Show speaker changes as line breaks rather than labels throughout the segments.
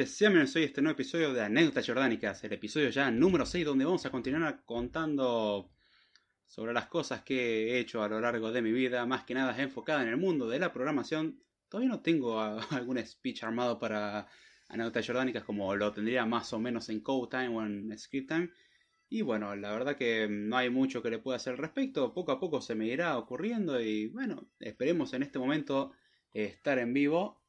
noches, sean bienvenidos a este nuevo episodio de Anécdotas Jordánicas, el episodio ya número 6, donde vamos a continuar contando sobre las cosas que he hecho a lo largo de mi vida, más que nada enfocada en el mundo de la programación. Todavía no tengo algún speech armado para Anécdotas Jordánicas como lo tendría más o menos en Code Time o en Script Time. Y bueno, la verdad que no hay mucho que le pueda hacer al respecto, poco a poco se me irá ocurriendo y bueno, esperemos en este momento estar en vivo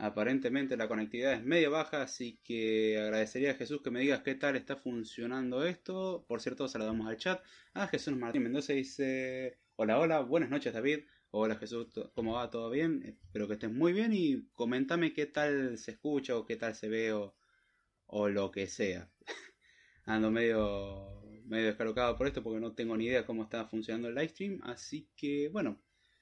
Aparentemente la conectividad es medio baja, así que agradecería a Jesús que me digas qué tal está funcionando esto. Por cierto, saludamos al chat. Ah, Jesús Martín Mendoza dice: Hola, hola, buenas noches, David. Hola, Jesús, ¿cómo va? ¿Todo bien? Espero que estés muy bien y comentame qué tal se escucha o qué tal se ve o, o lo que sea. Ando medio, medio descolocado por esto porque no tengo ni idea cómo está funcionando el live stream, así que bueno.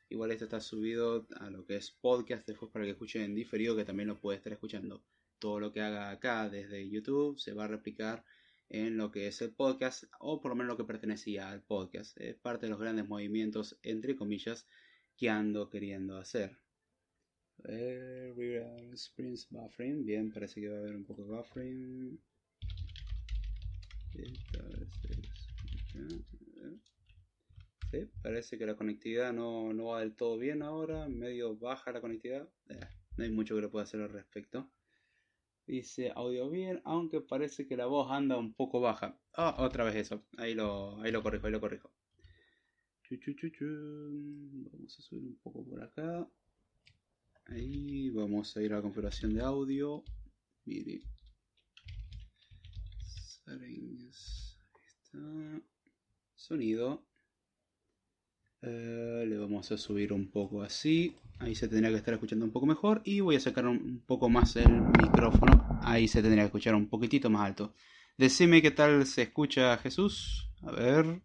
Igual esto está subido a lo que es podcast después para que escuchen en diferido, que también lo puede estar escuchando. Todo lo que haga acá desde YouTube se va a replicar en lo que es el podcast, o por lo menos lo que pertenecía al podcast. Es parte de los grandes movimientos, entre comillas, que ando queriendo hacer. Springs buffering. Bien, parece que va a haber un poco de buffering. Parece que la conectividad no, va del todo bien ahora, medio baja la conectividad. Eh, no hay mucho que le pueda hacer al respecto. Dice audio bien, aunque parece que la voz anda un poco baja. Ah, otra vez eso. Ahí lo, ahí lo corrijo, ahí lo corrijo. Vamos a subir un poco por acá. Ahí vamos a ir a la configuración de audio. Mire. Ahí está. Sonido. Eh, le vamos a subir un poco así. Ahí se tendría que estar escuchando un poco mejor. Y voy a sacar un poco más el micrófono. Ahí se tendría que escuchar un poquitito más alto. Decime qué tal se escucha Jesús. A ver.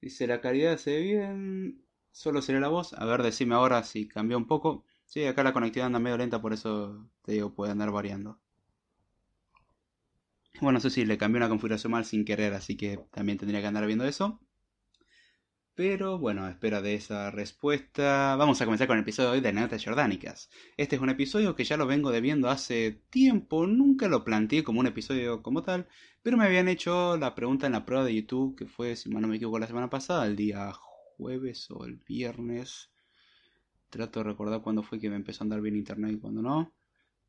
Dice la calidad se ve bien. Solo sería la voz. A ver, decime ahora si cambió un poco. Sí, acá la conectividad anda medio lenta, por eso te digo, puede andar variando. Bueno, no sé si le cambié una configuración mal sin querer, así que también tendría que andar viendo eso. Pero bueno, a espera de esa respuesta, vamos a comenzar con el episodio de hoy de Anécdotas Jordánicas. Este es un episodio que ya lo vengo debiendo hace tiempo, nunca lo planteé como un episodio como tal, pero me habían hecho la pregunta en la prueba de YouTube, que fue, si no me equivoco, la semana pasada, el día jueves o el viernes. Trato de recordar cuándo fue que me empezó a andar bien internet y cuándo no.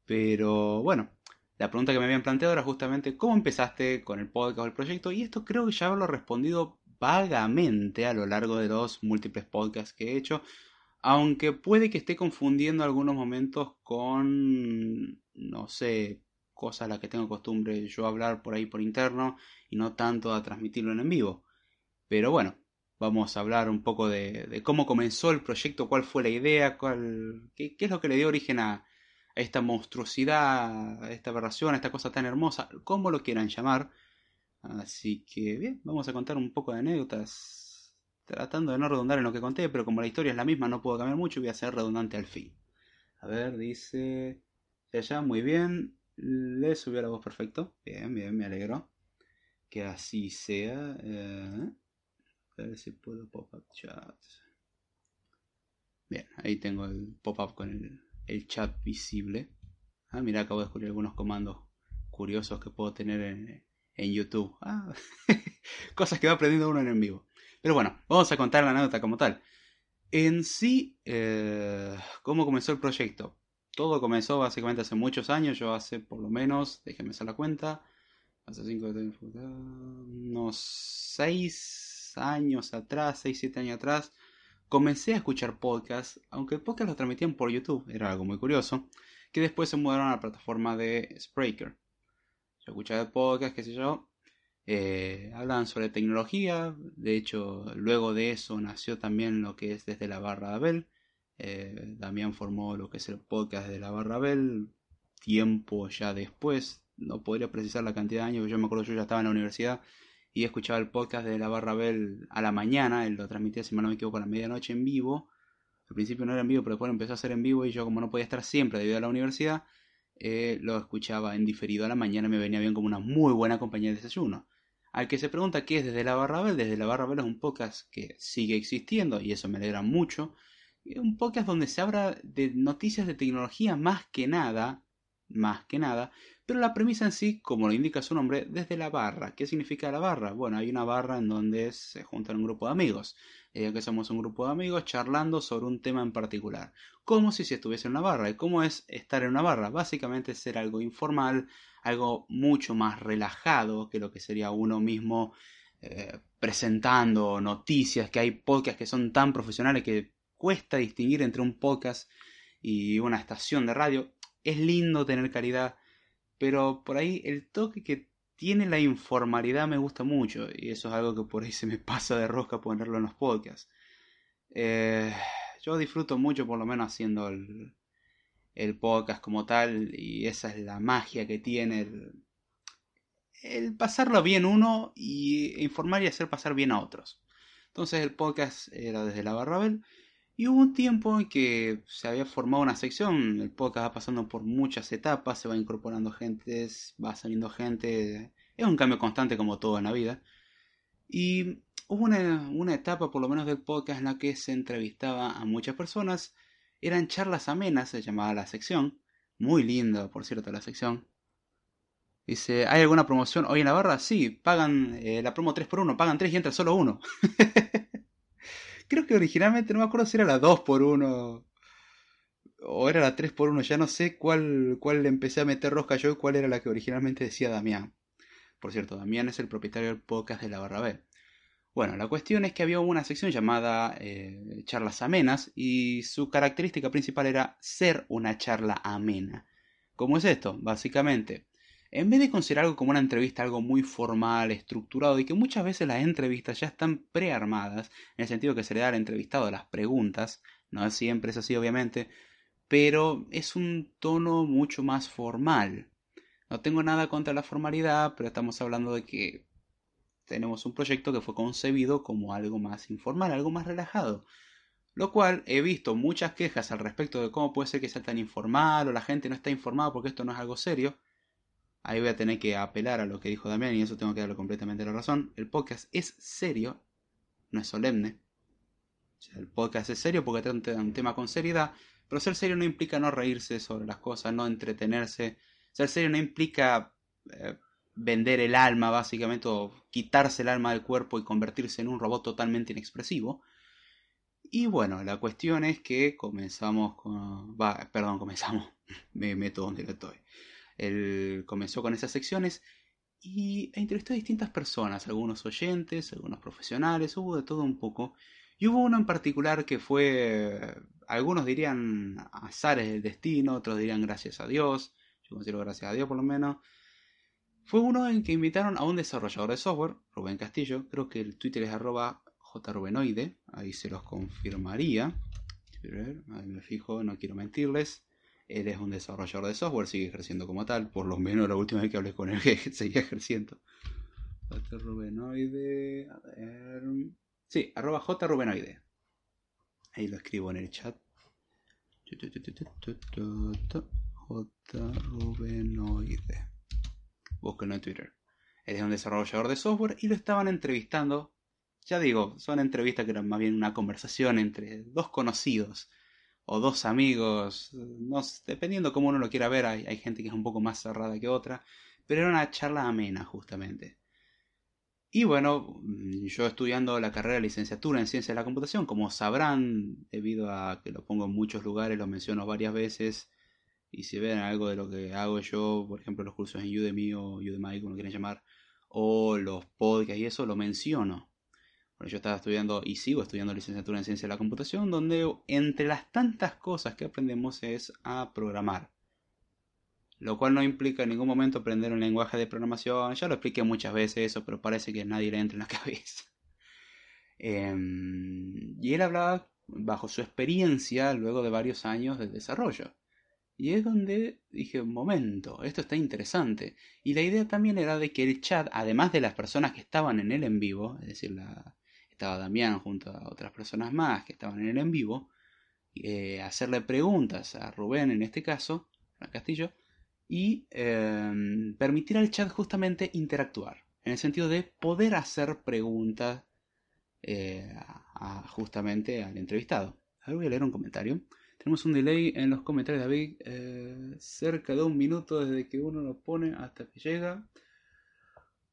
Pero bueno, la pregunta que me habían planteado era justamente cómo empezaste con el podcast o el proyecto, y esto creo que ya lo respondido vagamente a lo largo de los múltiples podcasts que he hecho, aunque puede que esté confundiendo algunos momentos con, no sé, cosas a las que tengo costumbre yo hablar por ahí por interno y no tanto a transmitirlo en vivo. Pero bueno, vamos a hablar un poco de, cómo comenzó el proyecto, cuál fue la idea, cuál, qué, es lo que le dio origen a, a esta monstruosidad, a esta aberración, a esta cosa tan hermosa, como lo quieran llamar. Así que bien, vamos a contar un poco de anécdotas, tratando de no redundar en lo que conté, pero como la historia es la misma, no puedo cambiar mucho y voy a ser redundante al fin. A ver, dice... Ya, muy bien. Le subió la voz perfecto. Bien, bien, me alegro. Que así sea. Eh, a ver si puedo pop-up chat. Bien, ahí tengo el pop-up con el, el, chat visible. Ah, mira, acabo de descubrir algunos comandos curiosos que puedo tener en, en YouTube. Ah, cosas que va aprendiendo uno en vivo. Pero bueno, vamos a contar la anécdota como tal. En sí, eh, ¿cómo comenzó el proyecto? Todo comenzó básicamente hace muchos años, yo hace por lo menos, déjenme hacer la cuenta, hace cinco, unos 6 años atrás, 6, 7 años atrás, comencé a escuchar podcasts, aunque el podcast lo transmitían por YouTube, era algo muy curioso, que después se mudaron a la plataforma de Spreaker. Yo escuchaba podcast, qué sé yo. Eh, hablan sobre tecnología. De hecho, luego de eso nació también lo que es desde la barra Abel. Eh, Damián formó lo que es el podcast de la barra Abel. Tiempo ya después. No podría precisar la cantidad de años. Yo me acuerdo yo ya estaba en la universidad y escuchaba el podcast de la barra Abel a la mañana. Él lo transmitía, si no me equivoco, a la medianoche en vivo. Al principio no era en vivo, pero después empezó a ser en vivo y yo como no podía estar siempre debido a la universidad, eh, lo escuchaba en diferido a la mañana, me venía bien como una muy buena compañía de desayuno. Al que se pregunta qué es desde la barra Bell, desde la barra Bell es un podcast que sigue existiendo y eso me alegra mucho. Un podcast donde se habla de noticias de tecnología más que nada, más que nada, pero la premisa en sí, como lo indica su nombre, desde la barra. ¿Qué significa la barra? Bueno, hay una barra en donde se juntan un grupo de amigos. Eh, que somos un grupo de amigos charlando sobre un tema en particular. Como si se estuviese en una barra. ¿Y cómo es estar en una barra? Básicamente ser algo informal, algo mucho más relajado que lo que sería uno mismo eh, presentando noticias, que hay podcasts que son tan profesionales que cuesta distinguir entre un podcast y una estación de radio. Es lindo tener calidad, pero por ahí el toque que tiene la informalidad me gusta mucho y eso es algo que por ahí se me pasa de rosca ponerlo en los podcasts. Eh, yo disfruto mucho por lo menos haciendo el, el, podcast como tal y esa es la magia que tiene el, el pasarlo bien uno y informar y hacer pasar bien a otros. Entonces el podcast era desde la Barrabel y hubo un tiempo en que se había formado una sección, el podcast va pasando por muchas etapas, se va incorporando gente, va saliendo gente, es un cambio constante como todo en la vida. Y hubo una, una etapa, por lo menos del podcast, en la que se entrevistaba a muchas personas, eran charlas amenas, se llamaba la sección, muy linda, por cierto, la sección. Dice, ¿hay alguna promoción hoy en la barra? Sí, pagan eh, la promo 3x1, pagan 3 y entra solo uno. Creo que originalmente no me acuerdo si era la 2 por 1 o era la 3 por 1 ya no sé cuál, cuál le empecé a meter rosca yo y cuál era la que originalmente decía Damián. Por cierto, Damián es el propietario del podcast de la barra B. Bueno, la cuestión es que había una sección llamada eh, charlas amenas y su característica principal era ser una charla amena. ¿Cómo es esto? Básicamente, en vez de considerar algo como una entrevista, algo muy formal, estructurado, y que muchas veces las entrevistas ya están prearmadas, en el sentido que se le da al entrevistado las preguntas, no siempre es así obviamente, pero es un tono mucho más formal. No tengo nada contra la formalidad, pero estamos hablando de que tenemos un proyecto que fue concebido como algo más informal, algo más relajado. Lo cual he visto muchas quejas al respecto de cómo puede ser que sea tan informal o la gente no está informada porque esto no es algo serio. Ahí voy a tener que apelar a lo que dijo Damián y eso tengo que darle completamente la razón. El podcast es serio, no es solemne. O sea, el podcast es serio porque trata un tema con seriedad, pero ser serio no implica no reírse sobre las cosas, no entretenerse. Ser serio no implica eh, vender el alma, básicamente, o quitarse el alma del cuerpo y convertirse en un robot totalmente inexpresivo. Y bueno, la cuestión es que comenzamos con... Va, perdón, comenzamos. Me meto donde lo estoy. Él comenzó con esas secciones y entrevistó a distintas personas, algunos oyentes, algunos profesionales, hubo de todo un poco. Y hubo uno en particular que fue, algunos dirían azares del destino, otros dirían gracias a Dios, yo considero gracias a Dios por lo menos. Fue uno en que invitaron a un desarrollador de software, Rubén Castillo, creo que el Twitter es arroba jrubenoide, ahí se los confirmaría. Ahí me fijo, no quiero mentirles. Él es un desarrollador de software, sigue ejerciendo como tal. Por lo menos la última vez que hablé con él seguía ejerciendo. Rubenoide. A ver. Sí, arroba jrubenoide. Ahí lo escribo en el chat. jrubenoide. Búsquenlo en Twitter. Él es un desarrollador de software y lo estaban entrevistando. Ya digo, son entrevistas que eran más bien una conversación entre dos conocidos o dos amigos, no, dependiendo cómo uno lo quiera ver, hay, hay gente que es un poco más cerrada que otra, pero era una charla amena justamente. Y bueno, mm, yo estudiando la carrera de licenciatura en ciencia de la computación, como sabrán, debido a que lo pongo en muchos lugares, lo menciono varias veces, y si ven algo de lo que hago yo, por ejemplo los cursos en Udemy o Udemy, como quieran llamar, o los podcasts y eso, lo menciono yo estaba estudiando y sigo estudiando licenciatura en ciencia de la computación, donde entre las tantas cosas que aprendemos es a programar. Lo cual no implica en ningún momento aprender un lenguaje de programación. Ya lo expliqué muchas veces eso, pero parece que nadie le entra en la cabeza. Em, y él hablaba bajo su experiencia luego de varios años de desarrollo. Y es donde dije, momento, esto está interesante. Y la idea también era de que el chat, además de las personas que estaban en él en vivo, es decir, la, estaba Damián junto a otras personas más que estaban en el en vivo, eh, hacerle preguntas a Rubén en este caso, a Castillo, y em, permitir al chat justamente interactuar, en el sentido de poder hacer preguntas eh, justamente al entrevistado. Ahora voy a leer un comentario. Tenemos un delay en los comentarios David. Eh, cerca de un minuto desde que uno lo pone hasta que llega.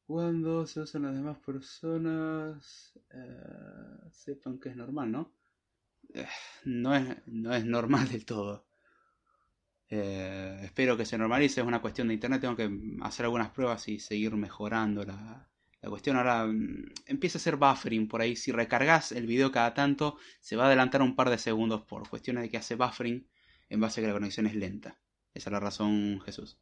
Cuando se usan las demás personas, eh, sepan que es normal, ¿no? Eh, no, es, no es normal del todo. espero que se normalice, es una cuestión de internet, tengo que hacer algunas pruebas y seguir mejorando la, la cuestión ahora mm, empieza a ser buffering por ahí. Si recargas el video cada tanto, se va a adelantar un par de segundos por cuestiones de que hace buffering en base a que la conexión es lenta. Esa es la razón, Jesús.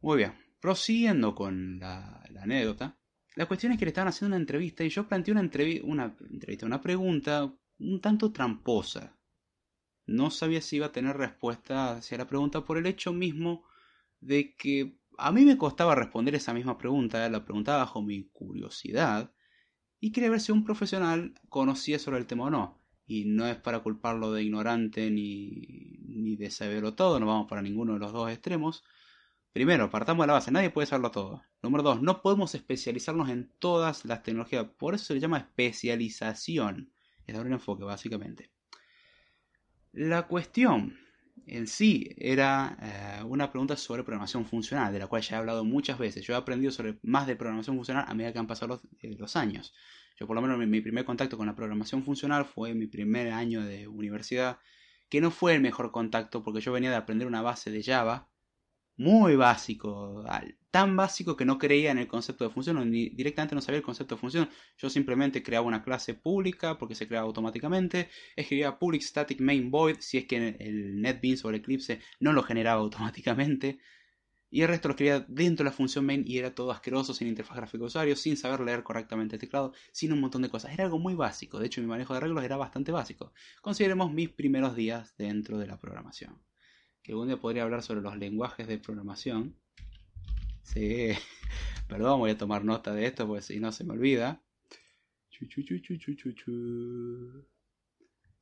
Muy bien, prosiguiendo con la, anécdota. La cuestión es que le estaban haciendo una entrevista y yo planteé una, entrevista, una pregunta un tanto tramposa. No sabía si iba a tener respuesta hacia la pregunta por el hecho mismo de que a mí me costaba responder esa misma pregunta, la preguntaba bajo mi curiosidad y quería ver si un profesional conocía sobre el tema o no. Y no es para culparlo de ignorante ni, ni de saberlo todo, no vamos para ninguno de los dos extremos. Primero, partamos de la base, nadie puede saberlo todo. Número dos, no podemos especializarnos en todas las tecnologías, por eso se le llama especialización. Es dar un enfoque, básicamente. La cuestión en sí era eh, una pregunta sobre programación funcional, de la cual ya he hablado muchas veces. Yo he aprendido sobre más de programación funcional a medida que han pasado los, eh, años. Yo por lo menos mi, primer contacto con la programación funcional fue en mi primer año de universidad, que no fue el mejor contacto porque yo venía de aprender una base de Java muy básico, tan básico que no creía en el concepto de función, ni directamente no sabía el concepto de función. Yo simplemente creaba una clase pública porque se creaba automáticamente, escribía public static main void si es que el NetBeans o el Eclipse no lo generaba automáticamente. Y el resto lo escribía dentro de la función main y era todo asqueroso, sin interfaz gráfica de usuario, sin saber leer correctamente el teclado, sin un montón de cosas. Era algo muy básico, de hecho mi manejo de arreglos era bastante básico. Consideremos mis primeros días dentro de la programación que algún día podría hablar sobre los lenguajes de programación. Sí, perdón, voy a tomar nota de esto porque si no se me olvida.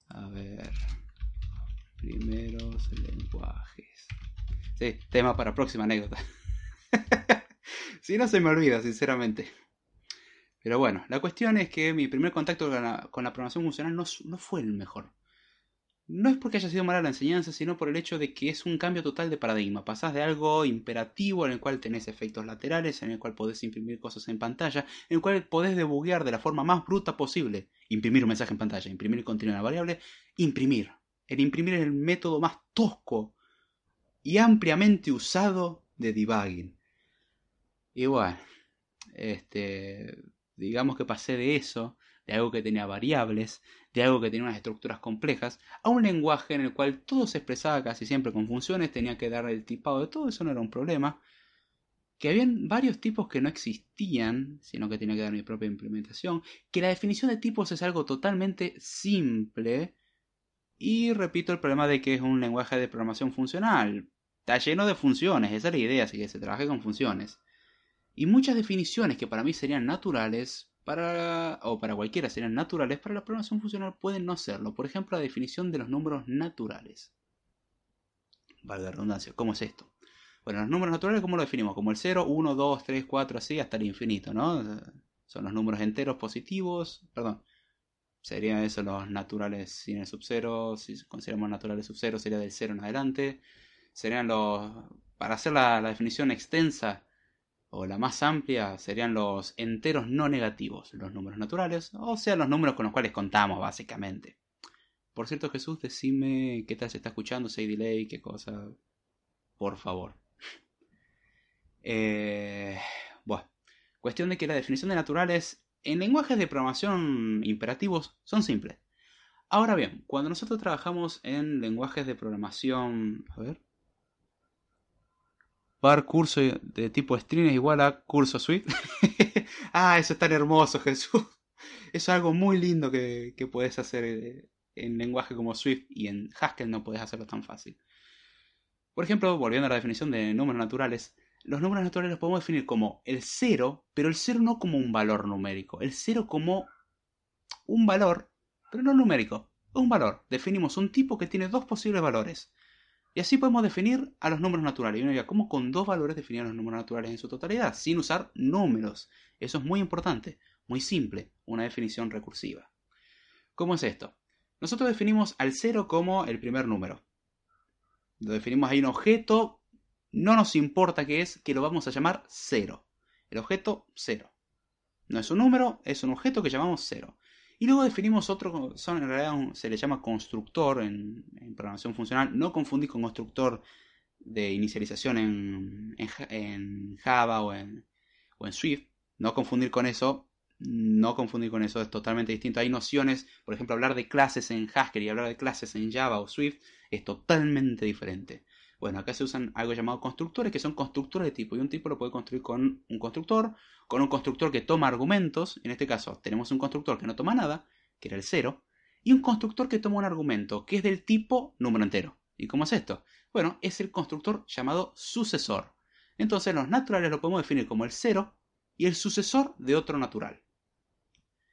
a ver. Primeros lenguajes. Sí, tema para próxima anécdota. si no se me olvida, sinceramente. Pero bueno, la cuestión es que mi primer contacto con la, con la programación funcional no, no fue el mejor no es porque haya sido mala la enseñanza, sino por el hecho de que es un cambio total de paradigma. Pasás de algo imperativo en el cual tenés efectos laterales, en el cual podés imprimir cosas en pantalla, en el cual podés debuguear de la forma más bruta posible. Imprimir un mensaje en pantalla, imprimir contenido en la variable, imprimir. El imprimir es el método más tosco y ampliamente usado de debugging. Y bueno, este, digamos que pasé de eso de algo que tenía variables, de algo que tenía unas estructuras complejas, a un lenguaje en el cual todo se expresaba casi siempre con funciones, tenía que dar el tipado de todo, eso no era un problema. Que habían varios tipos que no existían, sino que tenía que dar mi propia implementación. Que la definición de tipos es algo totalmente simple. Y repito el problema de que es un lenguaje de programación funcional. Está lleno de funciones, esa es la idea, así que se trabaje con funciones. Y muchas definiciones que para mí serían naturales, para, o para cualquiera serían naturales, para la programación funcional pueden no serlo. Por ejemplo, la definición de los números naturales. Valga la redundancia, ¿cómo es esto? Bueno, los números naturales, ¿cómo lo definimos? Como el 0, 1, 2, 3, 4, así hasta el infinito, ¿no? Son los números enteros positivos, perdón. Serían eso los naturales sin el sub 0, si consideramos naturales sub 0 sería del 0 en adelante. Serían los, para hacer la definición extensa, o la más amplia serían los enteros no negativos, los números naturales, o sea, los números con los cuales contamos básicamente. Por cierto, Jesús, decime qué tal se está escuchando, si hay delay, qué cosa. Por favor. Eh, bueno, cuestión de que la definición de naturales en lenguajes de programación imperativos son simples. Ahora bien, cuando nosotros trabajamos en lenguajes de programación... A ver var curso de tipo string es igual a curso suite. ah, eso es tan hermoso, Jesús. Eso es algo muy lindo que, que puedes hacer eh, en lenguaje como Swift y en Haskell no puedes hacerlo tan fácil. Por ejemplo, volviendo a la definición de números naturales, los números naturales los podemos definir como el cero, pero el cero no como un valor numérico, el cero como un valor, pero no numérico, un valor. Definimos un tipo que tiene dos posibles valores. Y así podemos definir a los números naturales. Y uno dirá, ¿cómo con dos valores definir a los números naturales en su totalidad? Sin usar números. Eso es muy importante, muy simple, una definición recursiva. ¿Cómo es esto? Nosotros definimos al 0 como el primer número. Lo definimos ahí un objeto, no nos importa qué es, que lo vamos a llamar 0. El objeto 0. No es un número, es un objeto que llamamos 0. Y luego definimos otro, son, en realidad se le llama constructor en, programación funcional. No confundir con constructor de inicialización en, en, Java o en, o en Swift. No confundir con eso. No confundir con eso, es totalmente distinto. Hay nociones, por ejemplo, hablar de clases en Haskell y hablar de clases en Java o Swift es totalmente diferente. Bueno, acá se usan algo llamado constructores, que son constructores de tipo. Y un tipo lo puede construir con un constructor, con un constructor que toma argumentos. En este caso, tenemos un constructor que no toma nada, que era el 0, y un constructor que toma un argumento, que es del tipo número entero. ¿Y cómo es esto? Bueno, es el constructor llamado sucesor. Entonces, los naturales lo podemos definir como el 0 y el sucesor de otro natural.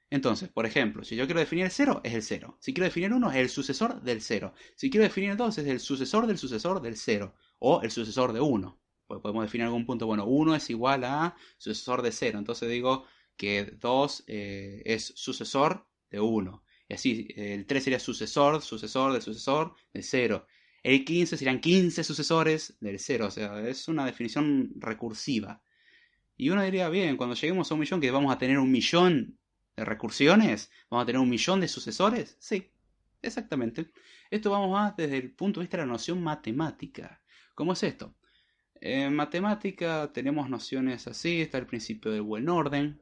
Entonces, por ejemplo, si yo quiero definir el 0, es el 0. Si quiero definir el 1, es el sucesor del 0. Si quiero definir el 2, es el sucesor del sucesor del 0. O el sucesor de 1. Pues podemos definir algún punto, bueno, 1 es igual a sucesor de 0. Entonces digo que 2 eh, es sucesor de 1. Y así, el 3 sería sucesor, sucesor del sucesor del 0. El 15 serían 15 sucesores del 0. O sea, es una definición recursiva. Y uno diría, bien, cuando lleguemos a un millón, que vamos a tener un millón de recursiones? ¿Vamos a tener un millón de sucesores? Sí, exactamente. Esto vamos más desde el punto de vista de la noción matemática. ¿Cómo es esto? En matemática tenemos nociones así, está el principio del buen orden,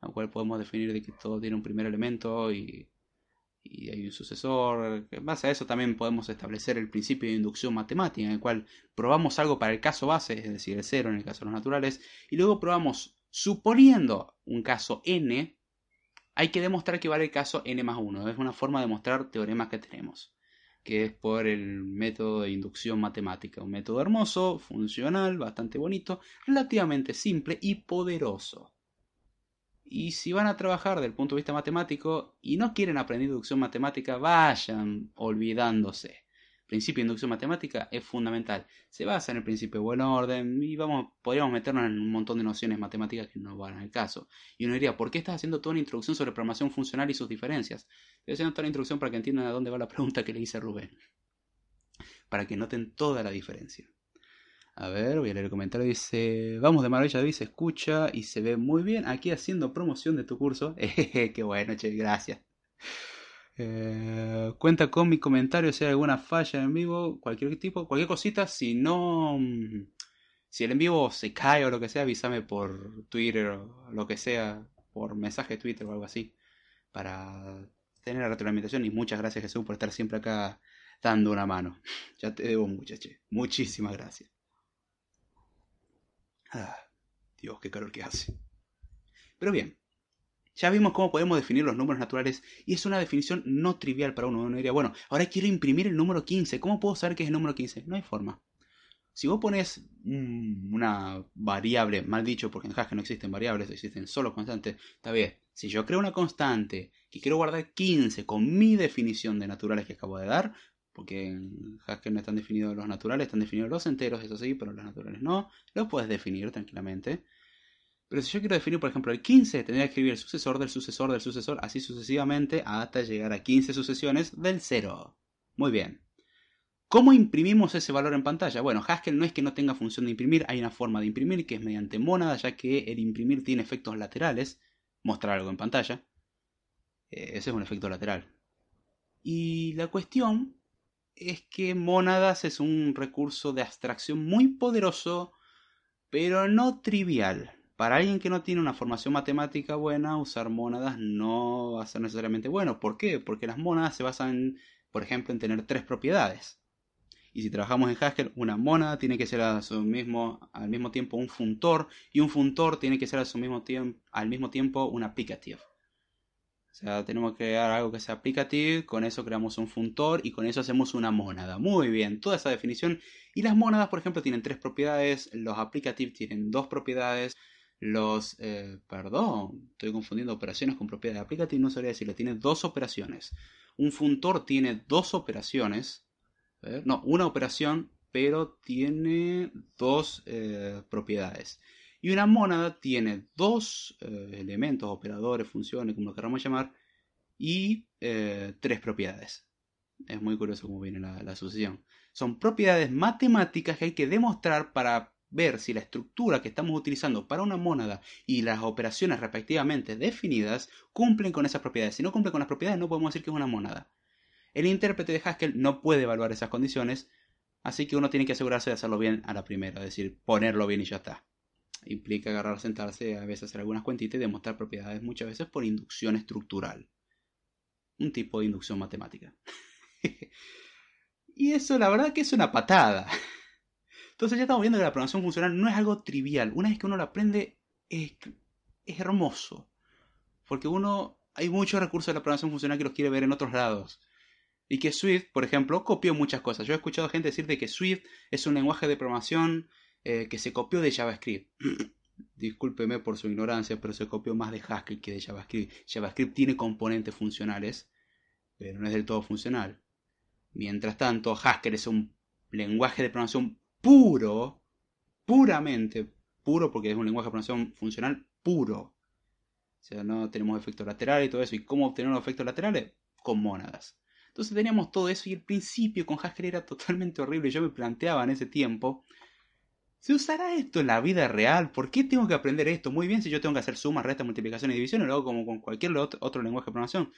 al cual podemos definir de que todo tiene un primer elemento y, y hay un sucesor. En base a eso también podemos establecer el principio de inducción matemática, en el cual probamos algo para el caso base, es decir, el cero en el caso de los naturales, y luego probamos, suponiendo un caso n, hay que demostrar que vale el caso n más 1. Es una forma de mostrar teoremas que tenemos, que es por el método de inducción matemática. Un método hermoso, funcional, bastante bonito, relativamente simple y poderoso. Y si van a trabajar desde el punto de vista matemático y no quieren aprender inducción matemática, vayan olvidándose principio de inducción matemática es fundamental. Se basa en el principio de buen orden y vamos, podríamos meternos en un montón de nociones matemáticas que no van al caso. Y uno diría, ¿por qué estás haciendo toda una introducción sobre programación funcional y sus diferencias? Estoy haciendo toda la introducción para que entiendan a dónde va la pregunta que le hice a Rubén. Para que noten toda la diferencia. A ver, voy a leer el comentario. Dice, vamos de maravilla, se escucha y se ve muy bien aquí haciendo promoción de tu curso. Qué bueno, che, gracias. Eh, cuenta con mi comentario si hay alguna falla en vivo, cualquier tipo, cualquier cosita. Si no, mm, si el en vivo se cae o lo que sea, avísame por Twitter o lo que sea, por mensaje de Twitter o algo así, para tener la retroalimentación. Y muchas gracias, Jesús, por estar siempre acá dando una mano. Ya te debo muchas, che. Muchísimas gracias. Ah, Dios, qué calor que hace. Pero bien, ya vimos cómo podemos definir los números naturales y es una definición no trivial para uno. Uno diría, bueno, ahora quiero imprimir el número 15. ¿Cómo puedo saber qué es el número 15? No hay forma. Si vos pones una variable, mal dicho, porque en Haskell no existen variables, existen solo constantes, está bien. Si yo creo una constante que quiero guardar 15 con mi definición de naturales que acabo de dar, porque en Haskell no están definidos los naturales, están definidos los enteros, eso sí, pero los naturales no, los puedes definir tranquilamente. Pero si yo quiero definir, por ejemplo, el 15, tendría que escribir el sucesor del sucesor del sucesor, así sucesivamente, hasta llegar a 15 sucesiones del 0. Muy bien. ¿Cómo imprimimos ese valor en pantalla? Bueno, Haskell no es que no tenga función de imprimir, hay una forma de imprimir que es mediante mónada, ya que el imprimir tiene efectos laterales, mostrar algo en pantalla. Eh, ese es un efecto lateral. Y la cuestión es que mónadas es un recurso de abstracción muy poderoso, pero no trivial. Para alguien que no tiene una formación matemática buena, usar mónadas no va a ser necesariamente bueno. ¿Por qué? Porque las mónadas se basan, por ejemplo, en tener tres propiedades. Y si trabajamos en Haskell, una mónada tiene que ser mismo, al mismo tiempo un funtor y un funtor tiene que ser mismo al mismo tiempo un applicative. O sea, tenemos que crear algo que sea applicative, con eso creamos un funtor y con eso hacemos una mónada. Muy bien, toda esa definición. Y las mónadas, por ejemplo, tienen tres propiedades, los applicative tienen dos propiedades, los, eh, perdón, estoy confundiendo operaciones con propiedades. Applicative no sabría decirlo, tiene dos operaciones. Un funtor tiene dos operaciones, no, una operación, pero tiene dos eh, propiedades. Y una mónada tiene dos eh, elementos, operadores, funciones, como lo queramos llamar, y tres propiedades. Es muy curioso cómo viene la sucesión. Son propiedades matemáticas que hay que demostrar para ver si la estructura que estamos utilizando para una mónada y las operaciones respectivamente definidas cumplen con esas propiedades. Si no cumplen con las propiedades no podemos decir que es una mónada. El intérprete de Haskell no puede evaluar esas condiciones, así que uno tiene que asegurarse de hacerlo bien a la primera, es decir, ponerlo bien y ya está. Implica agarrar, sentarse, a veces hacer algunas cuentitas y demostrar propiedades muchas veces por inducción estructural. Un tipo de inducción matemática. y eso la verdad que es una patada. Entonces ya estamos viendo que la programación funcional no es algo trivial. Una vez que uno lo aprende, es, hermoso. Porque uno, hay muchos recursos de la programación funcional que los quiere ver en otros lados. Y que Swift, por ejemplo, copió muchas cosas. Yo he escuchado gente decir de que Swift es un lenguaje de programación eh, que se copió de JavaScript. Discúlpeme por su ignorancia, pero se copió más de Haskell que de JavaScript. JavaScript tiene componentes funcionales, pero no es del todo funcional. Mientras tanto, Haskell es un lenguaje de programación puro, puramente puro, porque es un lenguaje de programación funcional puro. O sea, no tenemos efectos laterales y todo eso. ¿Y cómo obtener los efectos laterales? Con mónadas. Entonces teníamos todo eso y el principio con Haskell era totalmente horrible. Yo me planteaba en ese tiempo, ¿se usará esto en la vida real? ¿Por qué tengo que aprender esto? Muy bien si yo tengo que hacer sumas, restas, multiplicaciones y divisiones, lo hago como con cualquier otro lenguaje de programación.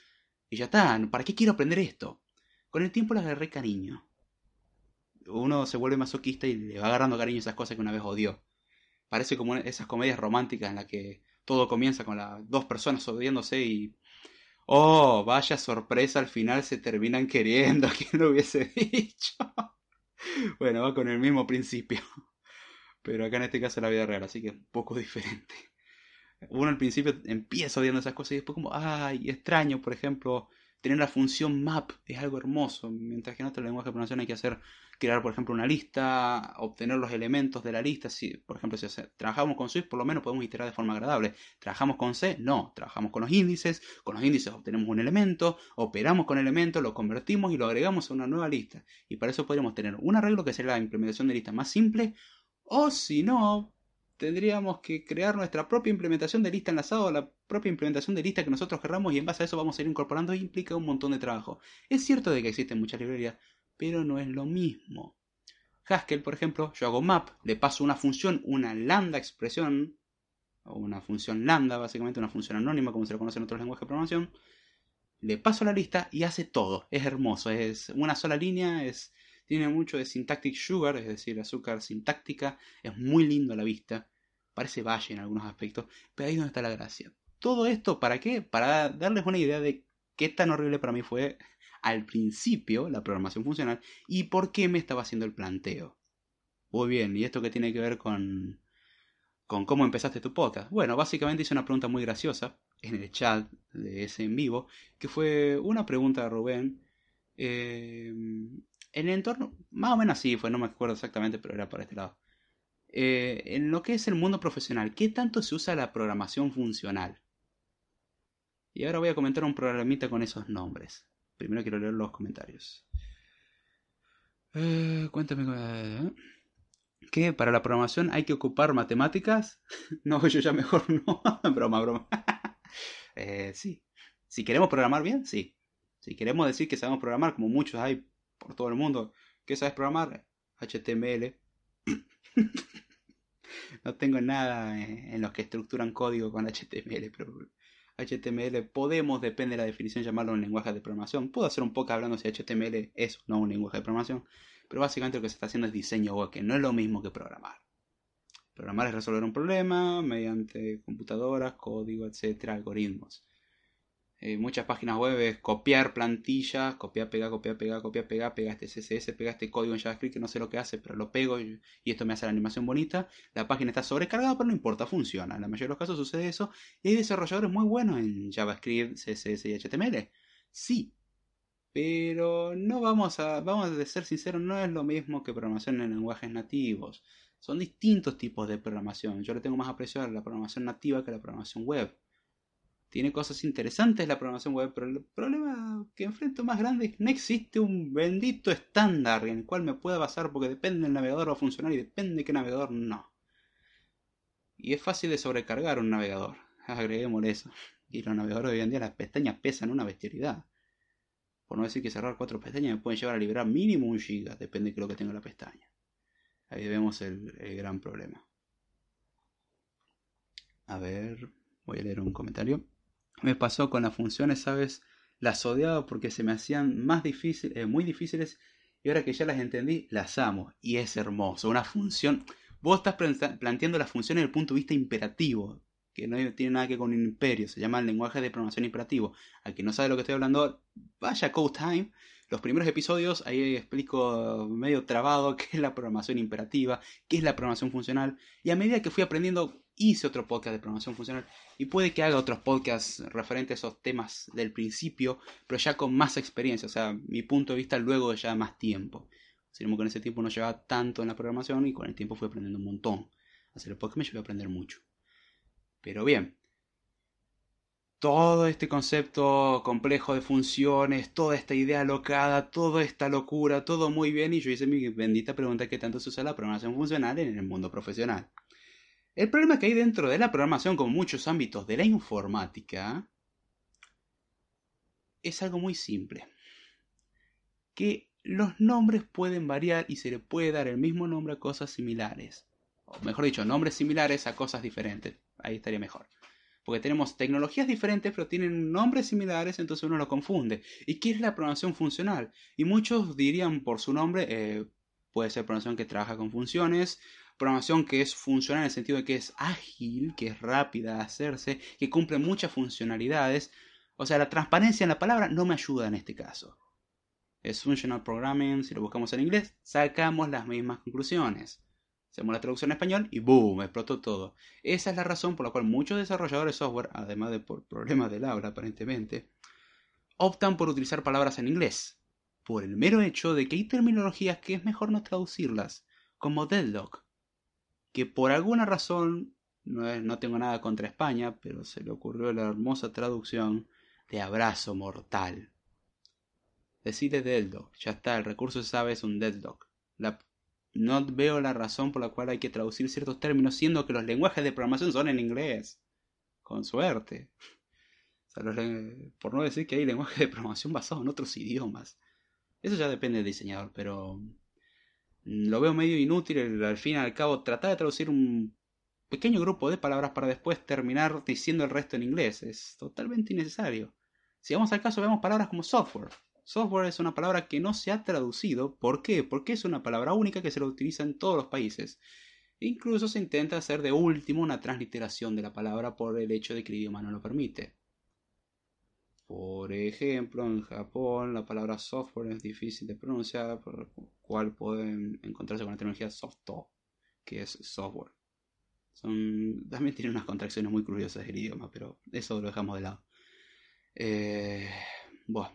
Y ya está, ¿para qué quiero aprender esto? Con el tiempo le agarré cariño uno se vuelve masoquista y le va agarrando cariño a esas cosas que una vez odió. Parece como esas comedias románticas en las que todo comienza con las dos personas odiándose y... Oh, vaya sorpresa, al final se terminan queriendo, ¿quién lo hubiese dicho? bueno, va con el mismo principio. Pero acá en este caso es la vida real, así que un poco diferente. Uno al principio empieza odiando esas cosas y después como, ay, extraño, por ejemplo, tener la función map es algo hermoso, mientras que en otro lenguaje de programación hay que hacer crear, por ejemplo, una lista, obtener los elementos de la lista. Si, por ejemplo, si trabajamos con Swift, por lo menos podemos iterar de forma agradable. Trabajamos con C, no. Trabajamos con los índices. Con los índices obtenemos un elemento, operamos con el elemento, lo convertimos y lo agregamos a una nueva lista. Y para eso podríamos tener un arreglo que sería la implementación de lista más simple. O si no, tendríamos que crear nuestra propia implementación de lista enlazado a la propia implementación de lista que nosotros querramos y en base a eso vamos a ir incorporando implica un montón de trabajo. Es cierto de que existen muchas librerías, pero no es lo mismo. Haskell, por ejemplo, yo hago map, le paso una función, una lambda expresión, o una función lambda, básicamente una función anónima, como se lo conoce en otros lenguajes de programación, le paso la lista y hace todo. Es hermoso, es una sola línea, es, tiene mucho de syntactic sugar, es decir, azúcar sintáctica, es muy lindo a la vista, parece valle en algunos aspectos, pero ahí es donde está la gracia. Todo esto, ¿para qué? Para darles una idea de qué tan horrible para mí fue al principio la programación funcional y por qué me estaba haciendo el planteo. Muy bien, ¿y esto qué tiene que ver con, con cómo empezaste tu podcast? Bueno, básicamente hice una pregunta muy graciosa en el chat de ese en vivo, que fue una pregunta de Rubén. Eh, el entorno, más o menos así fue, no me acuerdo exactamente, pero era para este lado. Eh, en lo que es el mundo profesional, ¿qué tanto se usa la programación funcional? Y ahora voy a comentar un programita con esos nombres. Primero quiero leer los comentarios. Eh, cuéntame. Eh, ¿Qué? ¿Para la programación hay que ocupar matemáticas? no, yo ya mejor no. broma, broma. eh, sí. Si queremos programar bien, sí. Si queremos decir que sabemos programar, como muchos hay por todo el mundo, ¿qué sabes programar? HTML. no tengo nada en los que estructuran código con HTML, pero HTML podemos, depende de la definición, llamarlo un lenguaje de programación. Puedo hacer un poco hablando si HTML es no un lenguaje de programación, pero básicamente lo que se está haciendo es diseño web, que no es lo mismo que programar. Programar es resolver un problema mediante computadoras, código, etcétera, algoritmos. Eh, muchas páginas web copiar plantillas, copiar, pegar, copiar, pegar, copiar, pegar, pegar este CSS, pegar este código en JavaScript que no sé lo que hace, pero lo pego y, esto me hace la animación bonita. La página está sobrecargada, pero no importa, funciona. En la mayoría de los casos sucede eso. Y hay desarrolladores muy buenos en JavaScript, CSS y HTML. Sí. Pero no vamos a, vamos a ser sinceros, no es lo mismo que programación en lenguajes nativos. Son distintos tipos de programación. Yo le tengo más aprecio a la programación nativa que a la programación web tiene cosas interesantes la programación web, pero el problema que enfrento más grande es que no existe un bendito estándar en el cual me pueda basar porque depende del navegador va a funcionar y depende de qué navegador no. Y es fácil de sobrecargar un navegador, agreguémosle eso. Y los navegadores hoy en día las pestañas pesan una bestialidad. Por no decir que cerrar cuatro pestañas me pueden llevar a liberar mínimo un giga, depende de lo que tenga la pestaña. Ahí vemos el, el gran problema. A ver, voy a leer un comentario. Me pasó con las funciones, ¿sabes? Las odiaba porque se me hacían más difíciles, eh, muy difíciles y ahora que ya las entendí, las amo. Y es hermoso. Una función... Vos estás planteando la función desde el punto de vista imperativo, que no tiene nada que ver con un imperio, se llama el lenguaje de programación imperativo. Al que no sabe lo que estoy hablando, vaya Code Time los primeros episodios ahí explico medio trabado qué es la programación imperativa, qué es la programación funcional. Y a medida que fui aprendiendo, hice otro podcast de programación funcional. Y puede que haga otros podcasts referentes a esos temas del principio, pero ya con más experiencia. O sea, mi punto de vista luego de ya más tiempo. Sin con ese tiempo no llevaba tanto en la programación y con el tiempo fui aprendiendo un montón. Hacer el podcast me llevó a aprender mucho. Pero bien, todo este concepto complejo de funciones, toda esta idea locada, toda esta locura, todo muy bien y yo hice mi bendita pregunta que tanto se usa la programación funcional en el mundo profesional. El problema que hay dentro de la programación, como muchos ámbitos de la informática, es algo muy simple. Que los nombres pueden variar y se le puede dar el mismo nombre a cosas similares. O mejor dicho, nombres similares a cosas diferentes. Ahí estaría mejor. Porque tenemos tecnologías diferentes, pero tienen nombres similares, entonces uno lo confunde. ¿Y qué es la programación funcional? Y muchos dirían por su nombre, eh, puede ser programación que trabaja con funciones, programación que es funcional en el sentido de que es ágil, que es rápida de hacerse, que cumple muchas funcionalidades. O sea, la transparencia en la palabra no me ayuda en este caso. Es functional programming, si lo buscamos en inglés, sacamos las mismas conclusiones. Hacemos la traducción en español y ¡boom! explotó todo. Esa es la razón por la cual muchos desarrolladores de software, además de por problemas del habla aparentemente, optan por utilizar palabras en inglés, por el mero hecho de que hay terminologías que es mejor no traducirlas, como deadlock, que por alguna razón, no, no tengo nada contra España, pero se le ocurrió la hermosa traducción de abrazo mortal. Decide deadlock, ya está, el recurso se sabe es un deadlock. La no veo la razón por la cual hay que traducir ciertos términos, siendo que los lenguajes de programación son en inglés. Con suerte. por no decir que hay lenguajes de programación basados en otros idiomas. Eso ya depende del diseñador, pero lo veo medio inútil al fin y al cabo tratar de traducir un pequeño grupo de palabras para después terminar diciendo el resto en inglés. Es totalmente innecesario. Si vamos al caso, vemos palabras como software. Software es una palabra que no se ha traducido. ¿Por qué? Porque es una palabra única que se lo utiliza en todos los países. Incluso se intenta hacer de último una transliteración de la palabra por el hecho de que el idioma no lo permite. Por ejemplo, en Japón la palabra software es difícil de pronunciar, por lo cual pueden encontrarse con la tecnología software, que es software. Son, también tiene unas contracciones muy curiosas el idioma, pero eso lo dejamos de lado. Eh, bueno,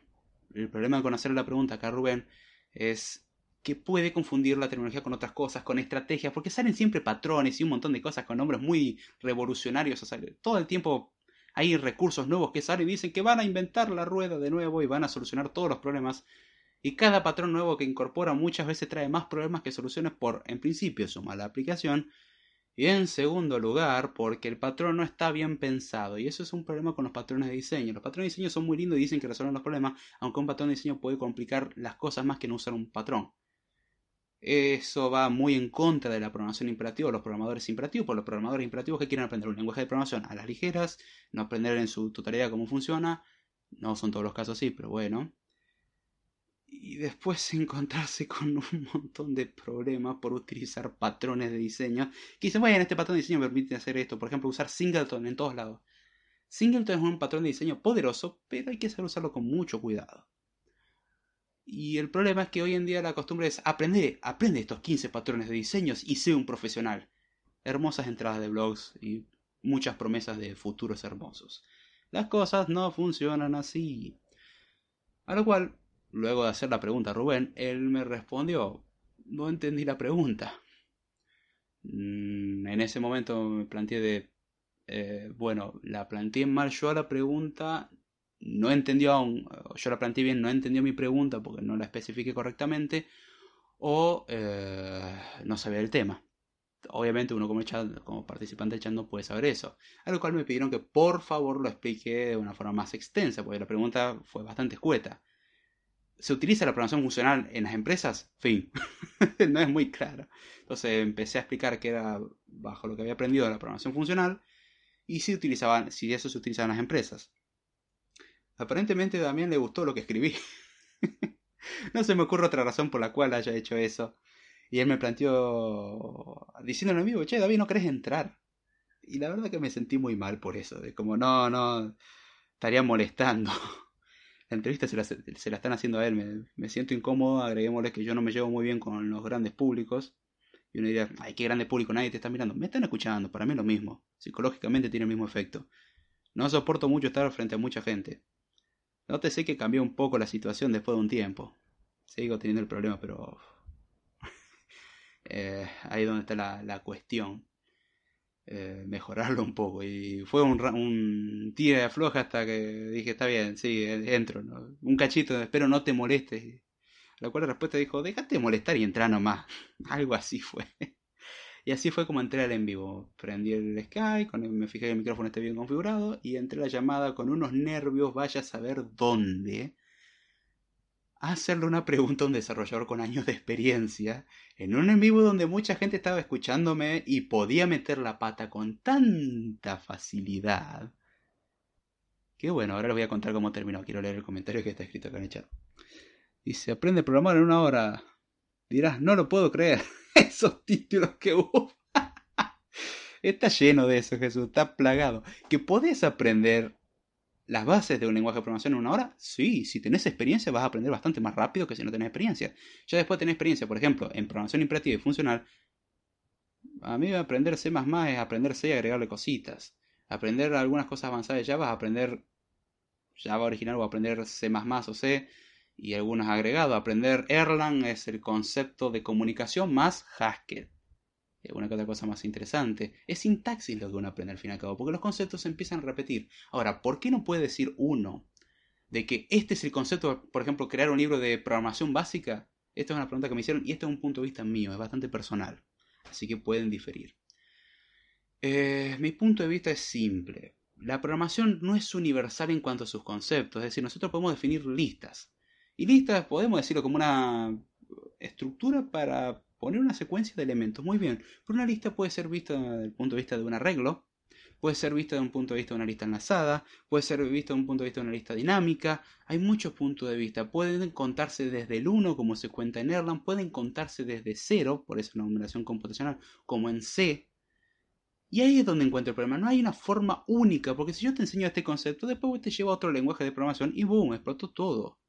el problema con hacer la pregunta acá, Rubén, es que puede confundir la tecnología con otras cosas, con estrategias, porque salen siempre patrones y un montón de cosas con nombres muy revolucionarios. Todo el tiempo hay recursos nuevos que salen y dicen que van a inventar la rueda de nuevo y van a solucionar todos los problemas. Y cada patrón nuevo que incorpora muchas veces trae más problemas que soluciones por, en principio, su mala aplicación y en segundo lugar, porque el patrón no está bien pensado. Y eso es un problema con los patrones de diseño. Los patrones de diseño son muy lindos y dicen que resuelven los problemas, aunque un patrón de diseño puede complicar las cosas más que no usar un patrón. Eso va muy en contra de la programación imperativa, los programadores imperativos, por los programadores imperativos que quieren aprender un lenguaje de programación a las ligeras, no aprender en su totalidad cómo funciona. No son todos los casos así, pero bueno y después encontrarse con un montón de problemas por utilizar patrones de diseño que dicen, bueno, este patrón de diseño permite hacer esto, por ejemplo, usar singleton en todos lados. Singleton es un patrón de diseño poderoso, pero hay que saber usarlo con mucho cuidado. Y el problema es que hoy en día la costumbre es aprende, aprende estos 15 patrones de diseños y sé un profesional. Hermosas entradas de blogs y muchas promesas de futuros hermosos. Las cosas no funcionan así. A lo cual Luego de hacer la pregunta a Rubén, él me respondió, no entendí la pregunta. Mm, en ese momento me planteé de, eh, bueno, la planteé mal yo a la pregunta, no entendió aún, yo la planteé bien, no entendió mi pregunta porque no la especifiqué correctamente, o eh, no sabía el tema. obviamente uno como, como participante del chat no puede saber eso. A lo cual me pidieron que por favor lo explique de una forma más extensa, porque la pregunta fue bastante escueta. ¿Se utiliza la programación funcional en las empresas? Fin. no es muy claro. Entonces empecé a explicar que era bajo lo que había aprendido de la programación funcional y si utilizaban, si eso se utilizaba en las empresas. Aparentemente también le gustó lo que escribí. no se me ocurre otra razón por la cual haya hecho eso. Y él me planteó diciéndole en vivo, che, David, ¿no querés entrar? Y la verdad que me sentí muy mal por eso, de como, no, no, estaría molestando. La entrevista se la, se la están haciendo a él, me, me, siento incómodo, agreguémosle que yo no me llevo muy bien con los grandes públicos. Y uno diría, ay, qué grande público, nadie te está mirando. Me están escuchando, para mí es lo mismo. Psicológicamente tiene el mismo efecto. No soporto mucho estar frente a mucha gente. Nótese que cambió un poco la situación después de un tiempo. Sigo teniendo el problema, pero eh, ahí es donde está la, la cuestión. Eh, mejorarlo un poco. Y fue un, un tira de afloja hasta que dije, está bien, sí, entro. Un cachito, espero no te molestes. A lo cual la respuesta dijo, déjate molestar y entra nomás. Algo así fue. Y así fue como entré al en vivo. Prendí el Skype, con me fijé que el micrófono esté bien configurado y entré a la llamada con unos nervios, vaya a saber dónde hacerle una pregunta a un desarrollador con años de experiencia, en un en vivo donde mucha gente estaba escuchándome y podía meter la pata con tanta facilidad. Que bueno, ahora les voy a contar cómo terminó. Quiero leer el comentario que está escrito acá en el chat. Dice, aprende a programar en una hora. Dirás, no lo puedo creer. Esos títulos que hubo. está lleno de eso, Jesús. Está plagado. Que podés aprender las bases de un lenguaje de programación en una hora, sí, si tenés experiencia vas a aprender bastante más rápido que si no tenés experiencia. Ya después tenés experiencia, por ejemplo, en programación imperativa y funcional, a mí aprender C++ es aprender C y agregarle cositas. Aprender algunas cosas avanzadas de Java, aprender Java original o aprender C++ o C y algunos agregados. Aprender Erlang es el concepto de comunicación más Haskell una que otra cosa más interesante. Es sintaxis lo que uno aprende al fin y al cabo, porque los conceptos se empiezan a repetir. Ahora, ¿por qué no puede decir uno de que este es el concepto, por ejemplo, crear un libro de programación básica? Esta es una pregunta que me hicieron y este es un punto de vista mío, es bastante personal. Así que pueden diferir. Eh, mi punto de vista es simple. La programación no es universal en cuanto a sus conceptos, es decir, nosotros podemos definir listas. Y listas podemos decirlo como una estructura para poner una secuencia de elementos. Muy bien, pero una lista puede ser vista desde el punto de vista de un arreglo, puede ser vista desde un punto de vista de una lista enlazada, puede ser vista desde un punto de vista de una lista dinámica. Hay muchos puntos de vista. Pueden contarse desde el 1, como se cuenta en Erlang, pueden contarse desde 0, por eso la numeración computacional, como en C. Y ahí es donde encuentro el problema. No hay una forma única, porque si yo te enseño este concepto, después te llevo a otro lenguaje de programación y boom, explotó todo.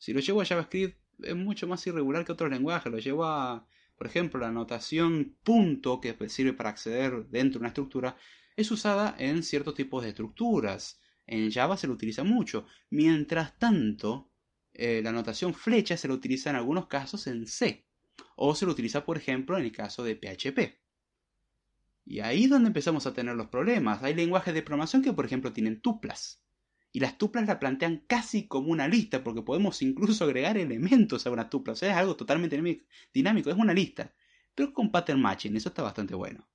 Si lo llevo a JavaScript, es mucho más irregular que otros lenguajes. Lo llevo a, por ejemplo, la notación punto, que sirve para acceder dentro de una estructura, es usada en ciertos tipos de estructuras. En Java se lo utiliza mucho. Mientras tanto, eh, la notación flecha se lo utiliza en algunos casos en C. O se lo utiliza, por ejemplo, en el caso de PHP. Y ahí es donde empezamos a tener los problemas. Hay lenguajes de programación que, por ejemplo, tienen tuplas y las tuplas la plantean casi como una lista, porque podemos incluso agregar elementos a una tupla. O sea, es algo totalmente dinámico, es una lista. Pero con pattern matching, eso está bastante bueno.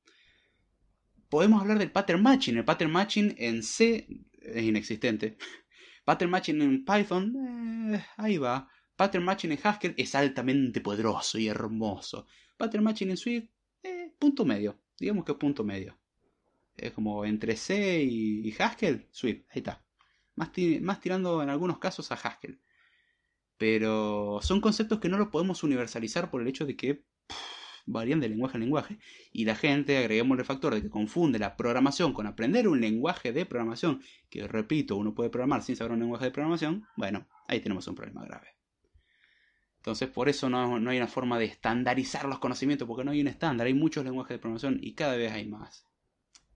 Podemos hablar del pattern matching. El pattern matching en C es inexistente. Pattern matching en Python, eh, ahí va. Pattern matching en Haskell es altamente poderoso y hermoso. Pattern matching en Swift, eh, punto medio. Digamos que punto medio. Es como entre C y Haskell, Swift, ahí está más, tirando en algunos casos a Haskell. Pero son conceptos que no los podemos universalizar por el hecho de que varían de lenguaje a lenguaje. Y la gente, agreguemos el factor de que confunde la programación con aprender un lenguaje de programación, que repito, uno puede programar sin saber un lenguaje de programación, bueno, ahí tenemos un problema grave. Entonces, por eso no, no hay una forma de estandarizar los conocimientos, porque no hay un estándar, hay muchos lenguajes de programación y cada vez hay más.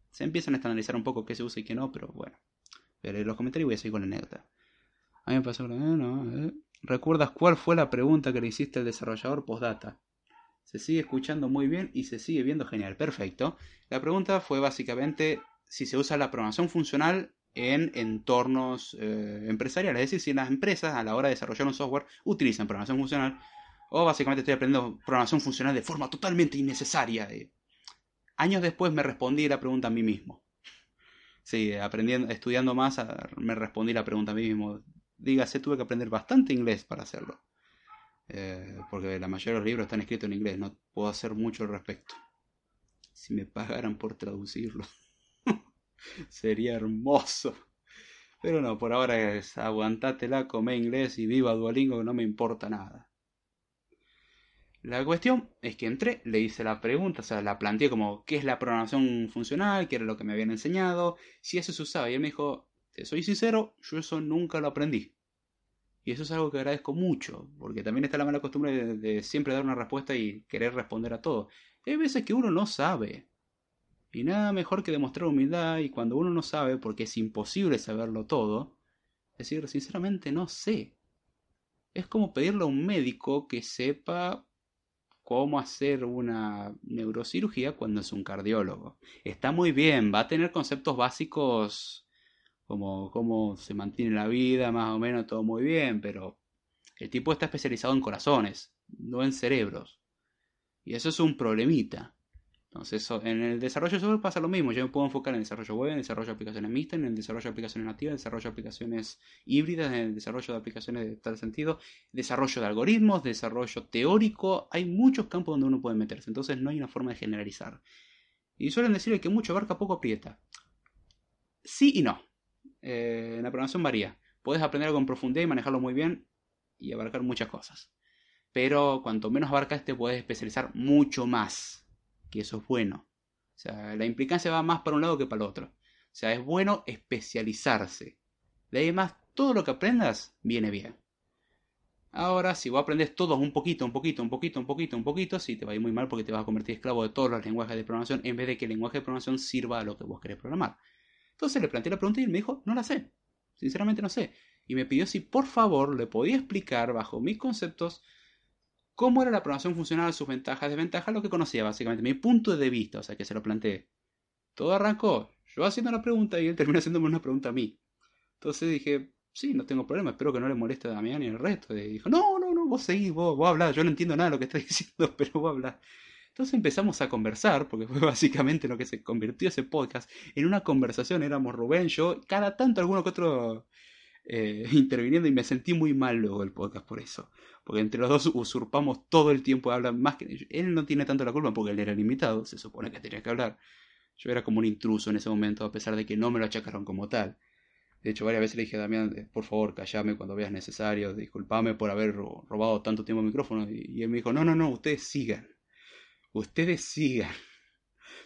Se empiezan a estandarizar un poco qué se usa y qué no, pero bueno. Leer los comentarios y voy a seguir con la anécdota. A mí me pasó. Eh, ¿Recuerdas cuál fue la pregunta que le hiciste al desarrollador postdata? Se sigue escuchando muy bien y se sigue viendo genial. Perfecto. La pregunta fue básicamente si se usa la programación funcional en entornos eh, empresariales. Es decir, si las empresas a la hora de desarrollar un software utilizan programación funcional o básicamente estoy aprendiendo programación funcional de forma totalmente innecesaria. años después me respondí la pregunta a mí mismo. Sí, aprendiendo, estudiando más, me respondí la pregunta a mí mismo. Dígase, tuve que aprender bastante inglés para hacerlo. Eh, porque la mayoría de los libros están escritos en inglés, no puedo hacer mucho al respecto. Si me pagaran por traducirlo, sería hermoso. Pero no, por ahora es aguantátela, come inglés y viva Duolingo, no me importa nada. La cuestión es que entré, le hice la pregunta, o sea, la planteé como qué es la programación funcional, qué era lo que me habían enseñado, si eso se usaba. Y él me dijo, te soy sincero, yo eso nunca lo aprendí. Y eso es algo que agradezco mucho, porque también está la mala costumbre de, siempre dar una respuesta y querer responder a todo. hay veces que uno no sabe. Y nada mejor que demostrar humildad y cuando uno no sabe, porque es imposible saberlo todo, decir, sinceramente no sé. Es como pedirle a un médico que sepa cómo hacer una neurocirugía cuando es un cardiólogo. Está muy bien, va a tener conceptos básicos como cómo se mantiene la vida, más o menos todo muy bien, pero el tipo está especializado en corazones, no en cerebros. Y eso es un problemita. Entonces, en el desarrollo de software pasa lo mismo. Yo me puedo enfocar en el desarrollo web, en desarrollo de aplicaciones mixtas, en el desarrollo de aplicaciones nativas, en desarrollo de aplicaciones híbridas, en el desarrollo de aplicaciones de tal sentido, desarrollo de algoritmos, desarrollo teórico. Hay muchos campos donde uno puede meterse. Entonces, no hay una forma de generalizar. Y suelen decir que mucho abarca, poco aprieta. Sí y no. Eh, en la programación varía. Puedes aprender algo en profundidad y manejarlo muy bien y abarcar muchas cosas. Pero cuanto menos abarcas, te puedes especializar mucho más. Que eso es bueno. O sea, la implicancia va más para un lado que para el otro. O sea, es bueno especializarse. De ahí más, todo lo que aprendas viene bien. Ahora, si vos aprendes todo un poquito, un poquito, un poquito, un poquito, un poquito, sí te va a ir muy mal porque te vas a convertir esclavo de todos los lenguajes de programación en vez de que el lenguaje de programación sirva a lo que vos querés programar. Entonces le planteé la pregunta y él me dijo, no la sé. Sinceramente no sé. Y me pidió si por favor le podía explicar bajo mis conceptos cómo era la programación funcional, sus ventajas, desventajas, lo que conocía básicamente, mi punto de vista, o sea que se lo planteé. Todo arrancó yo haciendo la pregunta y él terminó haciéndome una pregunta a mí. Entonces dije, sí, no tengo problema, espero que no le moleste a Damián ni al resto. Y dijo, no, no, no, vos seguís, vos, vos hablás, yo no entiendo nada de lo que estás diciendo, pero vos hablás. Entonces empezamos a conversar, porque fue básicamente lo que se convirtió ese podcast, en una conversación, éramos Rubén, yo, cada tanto alguno que otro eh, interviniendo y me sentí muy mal luego el podcast por eso. Porque entre los dos usurpamos todo el tiempo de hablar más que... Él no tiene tanto la culpa porque él era limitado, se supone que tenía que hablar. Yo era como un intruso en ese momento, a pesar de que no me lo achacaron como tal. De hecho, varias veces le dije a Damián, eh, por favor, callame cuando veas necesario, disculpame por haber robado tanto tiempo el micrófono. Y él me dijo, no, no, no, ustedes sigan ustedes sigan.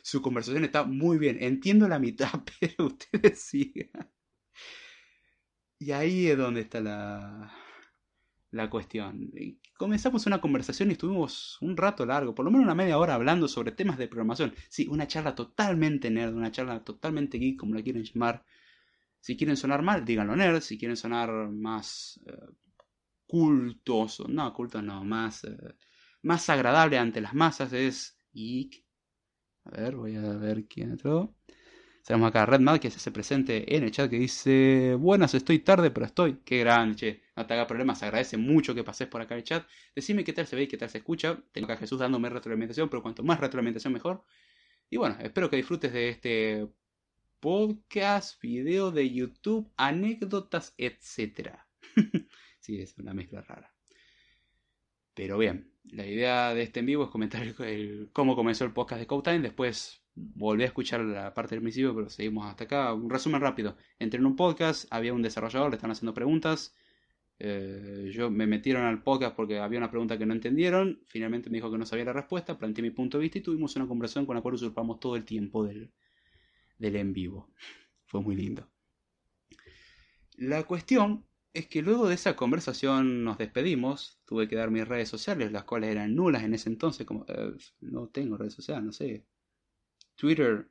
Su conversación está muy bien. Entiendo la mitad, pero ustedes sigan. Y ahí es donde está la, la cuestión. Comenzamos una conversación y estuvimos un rato largo, por lo menos una media hora hablando sobre temas de programación. Sí, una charla totalmente nerd, una charla totalmente geek, como la quieren llamar. Si quieren sonar mal, díganlo nerd. Si quieren sonar más eh, no, cultos no, más... Eh, más agradable ante las masas es Geek. A ver, voy a ver quién entró. Tenemos acá a Redmad que se hace presente en el chat que dice: Buenas, estoy tarde, pero estoy. Qué grande, che. No te haga problemas, agradece mucho que pases por acá el chat. Decime qué tal se ve y qué tal se escucha. Tengo acá a Jesús dándome retroalimentación, pero cuanto más retroalimentación mejor. Y bueno, espero que disfrutes de este podcast, video de YouTube, anécdotas, etc. sí, es una mezcla rara. Pero bien, la idea de este en vivo es comentar el, cómo comenzó el podcast de Code Después volví a escuchar la parte del principio, pero seguimos hasta acá. Un resumen rápido. Entré en un podcast, había un desarrollador, le están haciendo preguntas. Eh, yo me metieron al podcast porque había una pregunta que no entendieron. Finalmente me dijo que no sabía la respuesta. Planteé mi punto de vista y tuvimos una conversación con la cual usurpamos todo el tiempo del, del en vivo. Fue muy lindo. La cuestión es que luego de esa conversación nos despedimos. Tuve que dar mis redes sociales, las cuales eran nulas en ese entonces. Como, eh, no tengo redes sociales, no sé. Twitter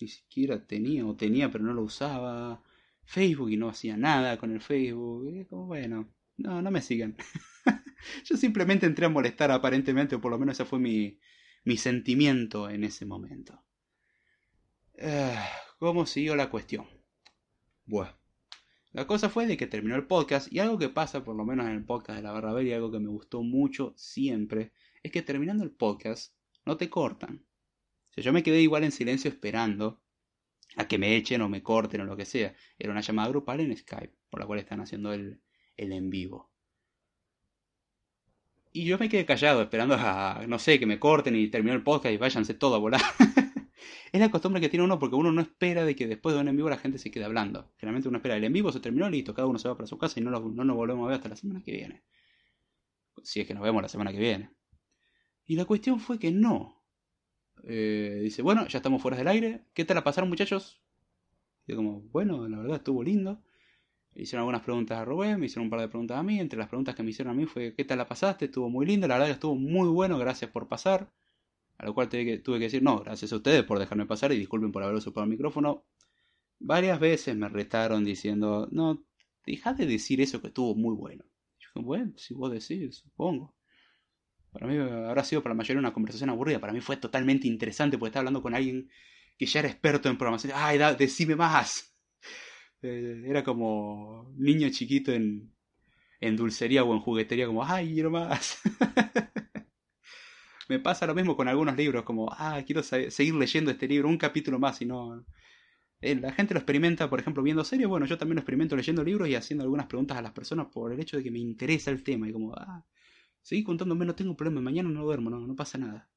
ni siquiera tenía, o tenía, pero no lo usaba. Facebook y no hacía nada con el Facebook. Como, bueno, no, no me sigan. Yo simplemente entré a molestar aparentemente, o por lo menos ese fue mi, mi sentimiento en ese momento. Uh, ¿Cómo siguió la cuestión? Bueno. La cosa fue de que terminó el podcast y algo que pasa por lo menos en el podcast de la Barra y algo que me gustó mucho siempre, es que terminando el podcast no te cortan. Sea, yo me quedé igual en silencio esperando a que me echen o me corten o lo que sea. Era una llamada grupal en Skype, por la cual están haciendo el, el en vivo. Y yo me quedé callado, esperando a, no sé, que me corten y terminó el podcast y váyanse todo a volar. es la costumbre que tiene uno porque uno no espera de que después de un en vivo la gente se quede hablando. Generalmente uno espera el en vivo, se terminó, listo, cada uno se va para su casa y no, no nos volvemos a ver hasta la semana que viene. Si es que nos vemos la semana que viene. Y la cuestión fue que no. Eh, dice, bueno, ya estamos fuera del aire. ¿Qué tal la pasaron muchachos? Y yo como, bueno, la verdad estuvo lindo. Hicieron algunas preguntas a Rubén, me hicieron un par de preguntas a mí. Entre las preguntas que me hicieron a mí fue, ¿qué tal la pasaste? Estuvo muy lindo, la verdad que estuvo muy bueno, gracias por pasar. A lo cual tuve que, decir, no, gracias a ustedes por dejarme pasar y disculpen por haber usado el micrófono. Varias veces me retaron diciendo, no, deja de decir eso que estuvo muy bueno. yo dije, bueno, si vos decís, supongo. Para mí habrá sido para la mayoría una conversación aburrida. Para mí fue totalmente interesante porque estaba hablando con alguien que ya era experto en programación. ¡Ay, da, decime más! Eh, era como niño chiquito en, en dulcería o en juguetería, como, ¡ay, quiero más! Me pasa lo mismo con algunos libros, como, ah, quiero seguir leyendo este libro, un capítulo más, y no... Eh, la gente lo experimenta, por ejemplo, viendo series, bueno, yo también lo experimento leyendo libros y haciendo algunas preguntas a las personas por el hecho de que me interesa el tema, y como, ah, seguí contándome, no tengo problema, mañana no duermo, no, no pasa nada.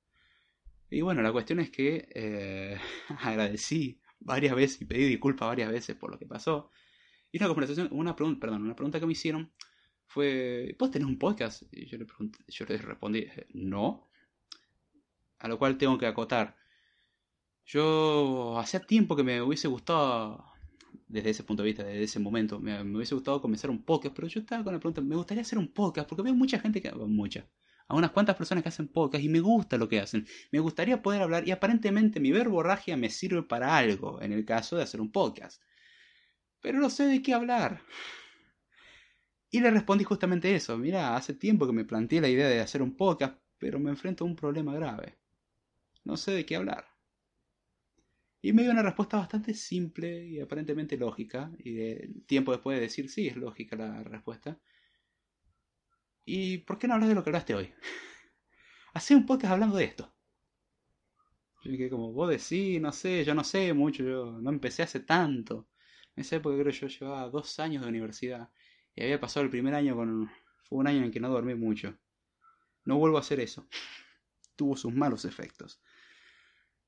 Y bueno, la cuestión es que eh, agradecí varias veces y pedí disculpas varias veces por lo que pasó. Y una conversación, una pregunta, perdón, una pregunta que me hicieron fue, ¿vos tenés un podcast? Y yo le, pregunté, yo le respondí, no. A lo cual tengo que acotar. Yo hacía tiempo que me hubiese gustado, desde ese punto de vista, desde ese momento, me, hubiese gustado comenzar un podcast, pero yo estaba con la pregunta, me gustaría hacer un podcast, porque veo mucha gente que, mucha, a unas cuantas personas que hacen podcast y me gusta lo que hacen. Me gustaría poder hablar y aparentemente mi verborragia me sirve para algo en el caso de hacer un podcast. Pero no sé de qué hablar. Y le respondí justamente eso. Mira, hace tiempo que me planteé la idea de hacer un podcast, pero me enfrento a un problema grave. No sé de qué hablar. Y me dio una respuesta bastante simple y aparentemente lógica. Y de tiempo después de decir, sí, es lógica la respuesta. ¿Y por qué no hablas de lo que hablaste hoy? Hacé un podcast hablando de esto. Yo que como vos decís, no sé, yo no sé mucho, yo no empecé hace tanto. En esa época creo yo llevaba dos años de universidad. Y había pasado el primer año con... Fue un año en que no dormí mucho. No vuelvo a hacer eso. Tuvo sus malos efectos.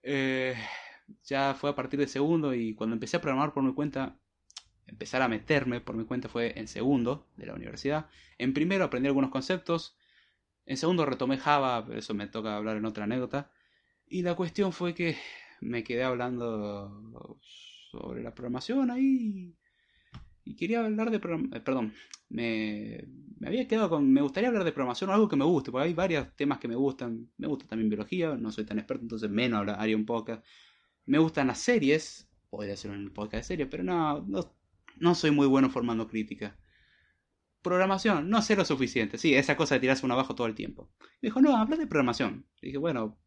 Eh, ya fue a partir de segundo y cuando empecé a programar por mi cuenta, empezar a meterme por mi cuenta fue en segundo de la universidad. En primero aprendí algunos conceptos. En segundo retomé Java, pero eso me toca hablar en otra anécdota. Y la cuestión fue que me quedé hablando sobre la programación ahí. Y quería hablar de programación. Eh, perdón, me, me, había quedado con. Me gustaría hablar de programación o algo que me guste, porque hay varios temas que me gustan. Me gusta también biología, no soy tan experto, entonces menos haría un podcast. Me gustan las series, podría hacer un podcast de series, pero no, no soy muy bueno formando crítica. Programación, no sé lo suficiente. Sí, esa cosa de tirarse uno abajo todo el tiempo. Me dijo, no, habla de programación. dije, bueno,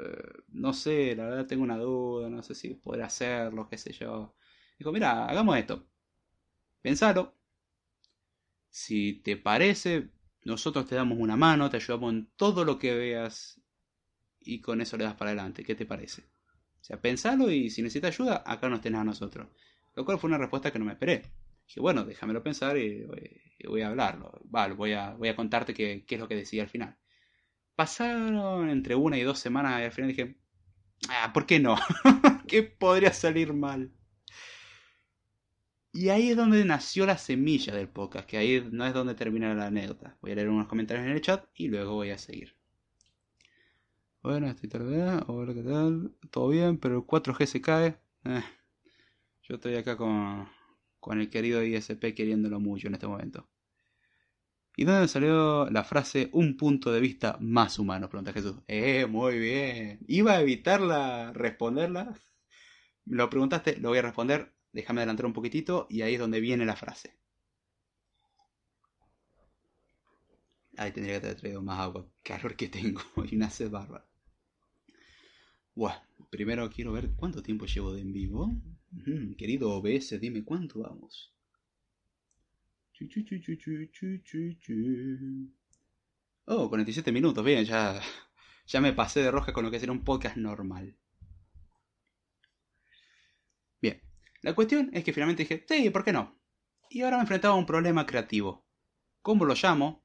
eh, no sé, la verdad tengo una duda, no sé si podré hacerlo, qué sé yo. Dijo, mira, hagamos esto. Pensalo. Si te parece, nosotros te damos una mano, te ayudamos en todo lo que veas y con eso le das para adelante. ¿Qué te parece? O sea, pensalo y si necesitas ayuda, acá nos tenés a nosotros. Lo cual fue una respuesta que no me esperé. Dije, bueno, déjamelo pensar y, voy a hablarlo. Vale, voy a, voy a contarte qué, es lo que decidí al final. Pasaron entre una y dos semanas y al final dije, ah, ¿por qué no? ¿Qué podría salir mal? Y ahí es donde nació la semilla del podcast, que ahí no es donde termina la anécdota. Voy a leer unos comentarios en el chat y luego voy a seguir. Bueno, estoy tardando. Hola, ¿qué tal? ¿Todo bien? Pero el 4G se cae. Eh, yo estoy acá con, con el querido ISP queriéndolo mucho en este momento. ¿Y dónde salió la frase un punto de vista más humano? Pregunta Jesús. Eh, muy bien. Iba a evitarla, responderla. Lo preguntaste, lo voy a responder. Déjame adelantar un poquitito y ahí es donde viene la frase. Ahí tendría que haber traído más agua. Calor que tengo y una sed bárbara. Buah, primero quiero ver cuánto tiempo llevo de en vivo. Querido OBS, dime cuánto vamos. Oh, 47 minutos, bien, ya, ya me pasé de roja con lo que sería un podcast normal. Bien, la cuestión es que finalmente dije, sí, ¿por qué no? Y ahora me enfrentaba a un problema creativo. ¿Cómo lo llamo?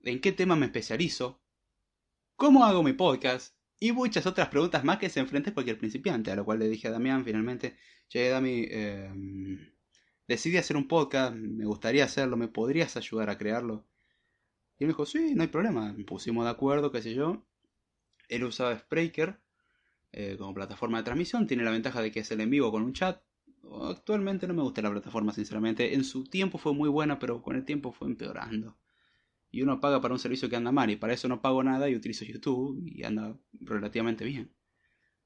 ¿En qué tema me especializo? ¿Cómo hago mi podcast? Y muchas otras preguntas más que se enfrenta cualquier principiante, a lo cual le dije a Damián finalmente, che, Dami, eh, decidí hacer un podcast, me gustaría hacerlo, ¿me podrías ayudar a crearlo? Y él me dijo, sí, no hay problema, nos pusimos de acuerdo, qué sé yo. Él usaba Spreaker eh, como plataforma de transmisión, tiene la ventaja de que es el en vivo con un chat. Actualmente no me gusta la plataforma, sinceramente. En su tiempo fue muy buena, pero con el tiempo fue empeorando y uno paga para un servicio que anda mal y para eso no pago nada y utilizo YouTube y anda relativamente bien.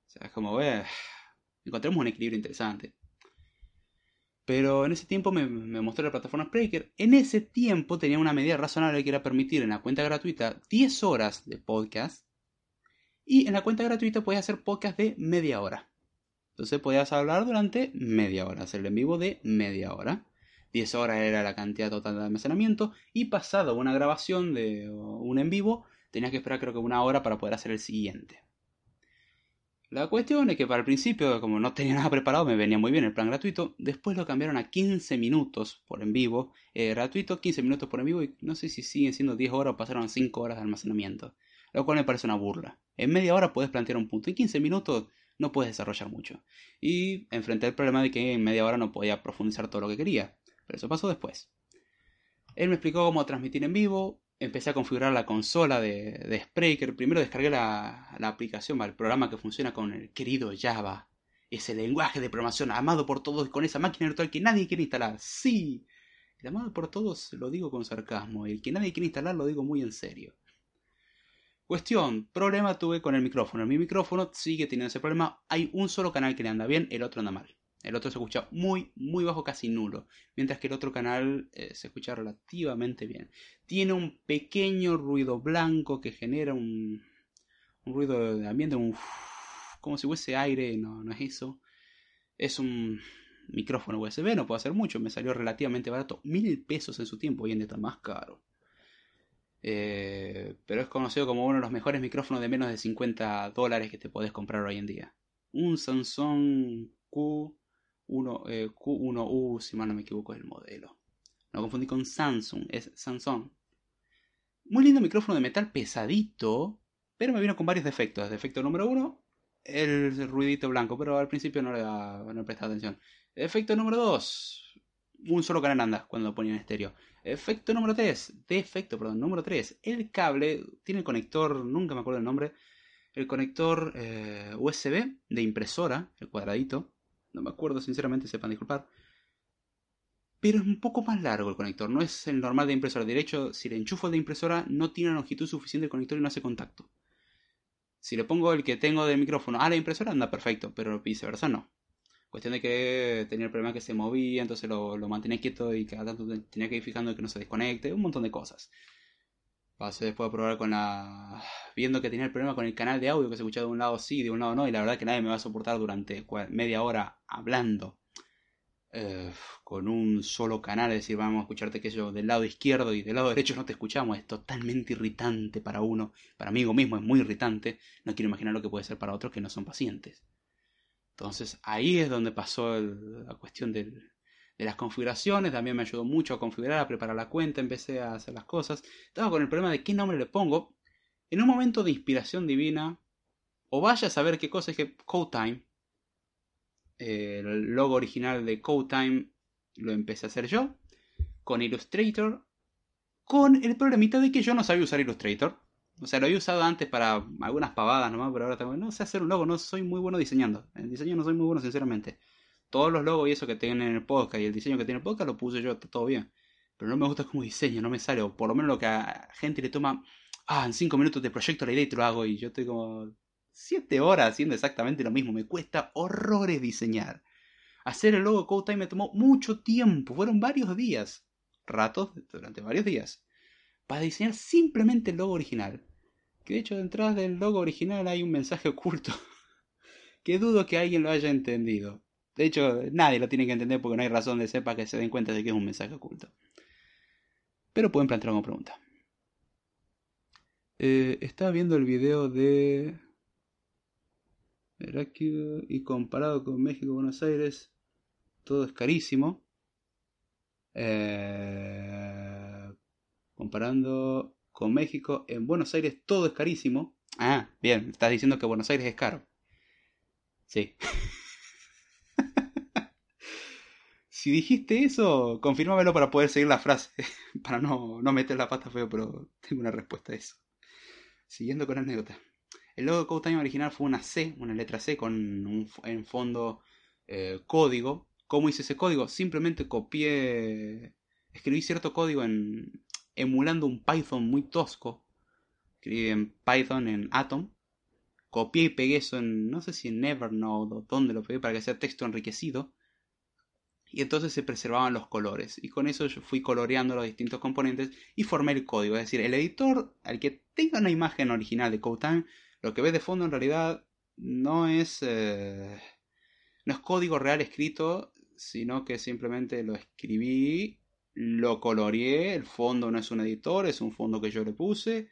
O sea, es como, eh, encontremos un equilibrio interesante. Pero en ese tiempo me, me, mostró la plataforma Spreaker. En ese tiempo tenía una medida razonable que era permitir en la cuenta gratuita 10 horas de podcast. Y en la cuenta gratuita podías hacer podcast de media hora. Entonces podías hablar durante media hora, hacer en vivo de media hora. 10 horas era la cantidad total de almacenamiento y pasado una grabación de un en vivo tenías que esperar creo que una hora para poder hacer el siguiente. La cuestión es que para el principio, como no tenía nada preparado, me venía muy bien el plan gratuito. Después lo cambiaron a 15 minutos por en vivo. Eh, gratuito, 15 minutos por en vivo. Y no sé si siguen siendo 10 horas o pasaron a 5 horas de almacenamiento. Lo cual me parece una burla. En media hora puedes plantear un punto. En 15 minutos no puedes desarrollar mucho. Y enfrenté el problema de que en media hora no podía profundizar todo lo que quería. Pero eso pasó después. Él me explicó cómo transmitir en vivo. Empecé a configurar la consola de, de Spreaker. Primero descargué la, aplicación, el programa que funciona con el querido Java. Ese lenguaje de programación amado por todos con esa máquina virtual que nadie quiere instalar. Sí. El amado por todos lo digo con sarcasmo. El que nadie quiere instalar lo digo muy en serio. Cuestión, problema tuve con el micrófono. Mi micrófono sigue teniendo ese problema. Hay un solo canal que le anda bien, el otro anda mal. El otro se escucha muy, muy bajo, casi nulo. Mientras que el otro canal eh, se escucha relativamente bien. Tiene un pequeño ruido blanco que genera un, un ruido de ambiente, un, como si fuese aire, no, no es eso. Es un micrófono USB, no puedo hacer mucho, me salió relativamente barato. Mil pesos en su tiempo, hoy en día está más caro. Eh, pero es conocido como uno de los mejores micrófonos de menos de 50 dólares que te podés comprar hoy en día. Un Samsung Q 1, eh, Q1U, si mal no me equivoco, es el modelo. No confundí con Samsung, es Samsung. Muy lindo micrófono de metal pesadito, pero me vino con varios defectos. Defecto número uno, el ruidito blanco, pero al principio no le, no prestaba atención. Efecto número 2, un solo canal anda cuando lo ponía en estéreo. Efecto número 3, defecto, perdón, número 3, el cable tiene el conector, nunca me acuerdo el nombre, el conector eh, USB de impresora, el cuadradito, no me acuerdo, sinceramente, sepan disculpar. Pero es un poco más largo el conector, no es el normal de impresora. De hecho, si le enchufo de impresora, no tiene longitud suficiente el conector y no hace contacto. Si le pongo el que tengo de micrófono a la impresora, anda perfecto, pero viceversa no. Cuestión de que tenía el problema que se movía, entonces lo, lo mantenía quieto y cada tanto tenía que ir fijando que no se desconecte, un montón de cosas. Pasé después a probar con la. viendo que tenía el problema con el canal de audio que se escuchaba de un lado sí, de un lado no, y la verdad que nadie me va a soportar durante media hora hablando eh, con un solo canal, es decir, vamos a escucharte que yo del lado izquierdo y del lado derecho no te escuchamos, es totalmente irritante para uno, para mí mismo es muy irritante, no quiero imaginar lo que puede ser para otros que no son pacientes. Entonces ahí es donde pasó la cuestión del, de las configuraciones, también me ayudó mucho a configurar, a preparar la cuenta, empecé a hacer las cosas. Estaba con el problema de qué nombre le pongo. En un momento de inspiración divina, o vaya a saber qué cosa es que CodeTime, el logo original de CodeTime lo empecé a hacer yo, con Illustrator, con el problemita de que yo no sabía usar Illustrator. O sea, lo había usado antes para algunas pavadas nomás, pero ahora tengo, no sé hacer un logo, no soy muy bueno diseñando. En diseño no soy muy bueno, sinceramente todos los logos y eso que tienen en el podcast y el diseño que tiene el podcast lo puse yo, está todo bien. Pero no me gusta como diseño, no me sale. O por lo menos lo que a gente le toma, ah, en 5 minutos te proyecto la idea y te lo hago. Y yo estoy como 7 horas haciendo exactamente lo mismo. Me cuesta horrores diseñar. Hacer el logo CodeTime me tomó mucho tiempo. Fueron varios días. Ratos, durante varios días. Para diseñar simplemente el logo original. Que de hecho detrás del logo original hay un mensaje oculto. que dudo que alguien lo haya entendido. De hecho, nadie lo tiene que entender porque no hay razón de sepa que se den cuenta de que es un mensaje oculto. Pero pueden plantear una pregunta. Eh, estaba viendo el video de Heraclio y comparado con México Buenos Aires, todo es carísimo. Eh, comparando con México, en Buenos Aires todo es carísimo. Ah, bien, estás diciendo que Buenos Aires es caro. Sí. si dijiste eso, confírmamelo para poder seguir la frase. para no, no meter la pata feo, pero tengo una respuesta a eso. Siguiendo con la anécdota. El logo de Code original fue una C, una letra C con un, en fondo eh, código. ¿Cómo hice ese código? Simplemente copié, escribí cierto código en emulando un Python muy tosco. Escribí en Python en Atom. Copié y pegué eso en, no sé si en Evernote o dónde lo pegué para que sea texto enriquecido. Y entonces se preservaban los colores. Y con eso yo fui coloreando los distintos componentes y formé el código. Es decir, el editor, al que tenga una imagen original de CodeTime, lo que ves de fondo en realidad no es, eh, no es código real escrito, sino que simplemente lo escribí, lo coloreé, el fondo no es un editor, es un fondo que yo le puse.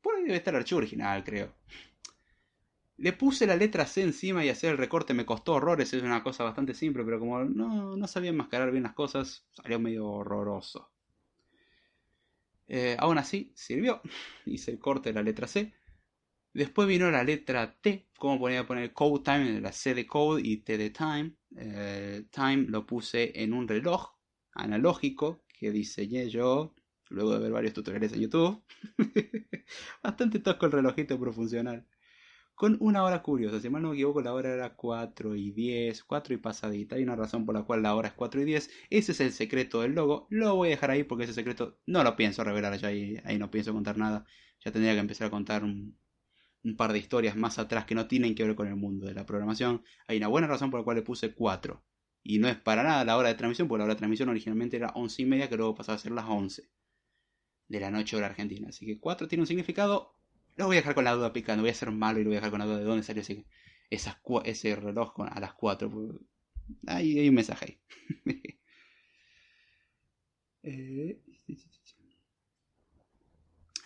Por ahí debe estar el archivo original, creo. Le puse la letra C encima y hacer el recorte me costó horrores, es una cosa bastante simple, pero como no, no sabía enmascarar bien las cosas, salió medio horroroso. Eh, aún así, sirvió. Hice el corte de la letra C. Después vino la letra T, como ponía poner code time, la C de code y T de time. Eh, time lo puse en un reloj analógico que diseñé yo luego de ver varios tutoriales en YouTube. Bastante tosco el relojito, pero funcional. Con una hora curiosa, si mal no me equivoco, la hora era 4 y 10, 4 y pasadita. Hay una razón por la cual la hora es 4 y 10. Ese es el secreto del logo. Lo voy a dejar ahí porque ese secreto no lo pienso revelar ya ahí, ahí no pienso contar nada. Ya tendría que empezar a contar un, un par de historias más atrás que no tienen que ver con el mundo de la programación. Hay una buena razón por la cual le puse 4. Y no es para nada la hora de transmisión, porque la hora de transmisión originalmente era 11 y media, que luego pasaba a ser las 11 de la noche hora argentina. Así que 4 tiene un significado. Lo voy a dejar con la duda picando, voy a ser malo y lo voy a dejar con la duda de dónde salió ese, ese reloj a las 4. Ahí hay un mensaje ahí. Eh,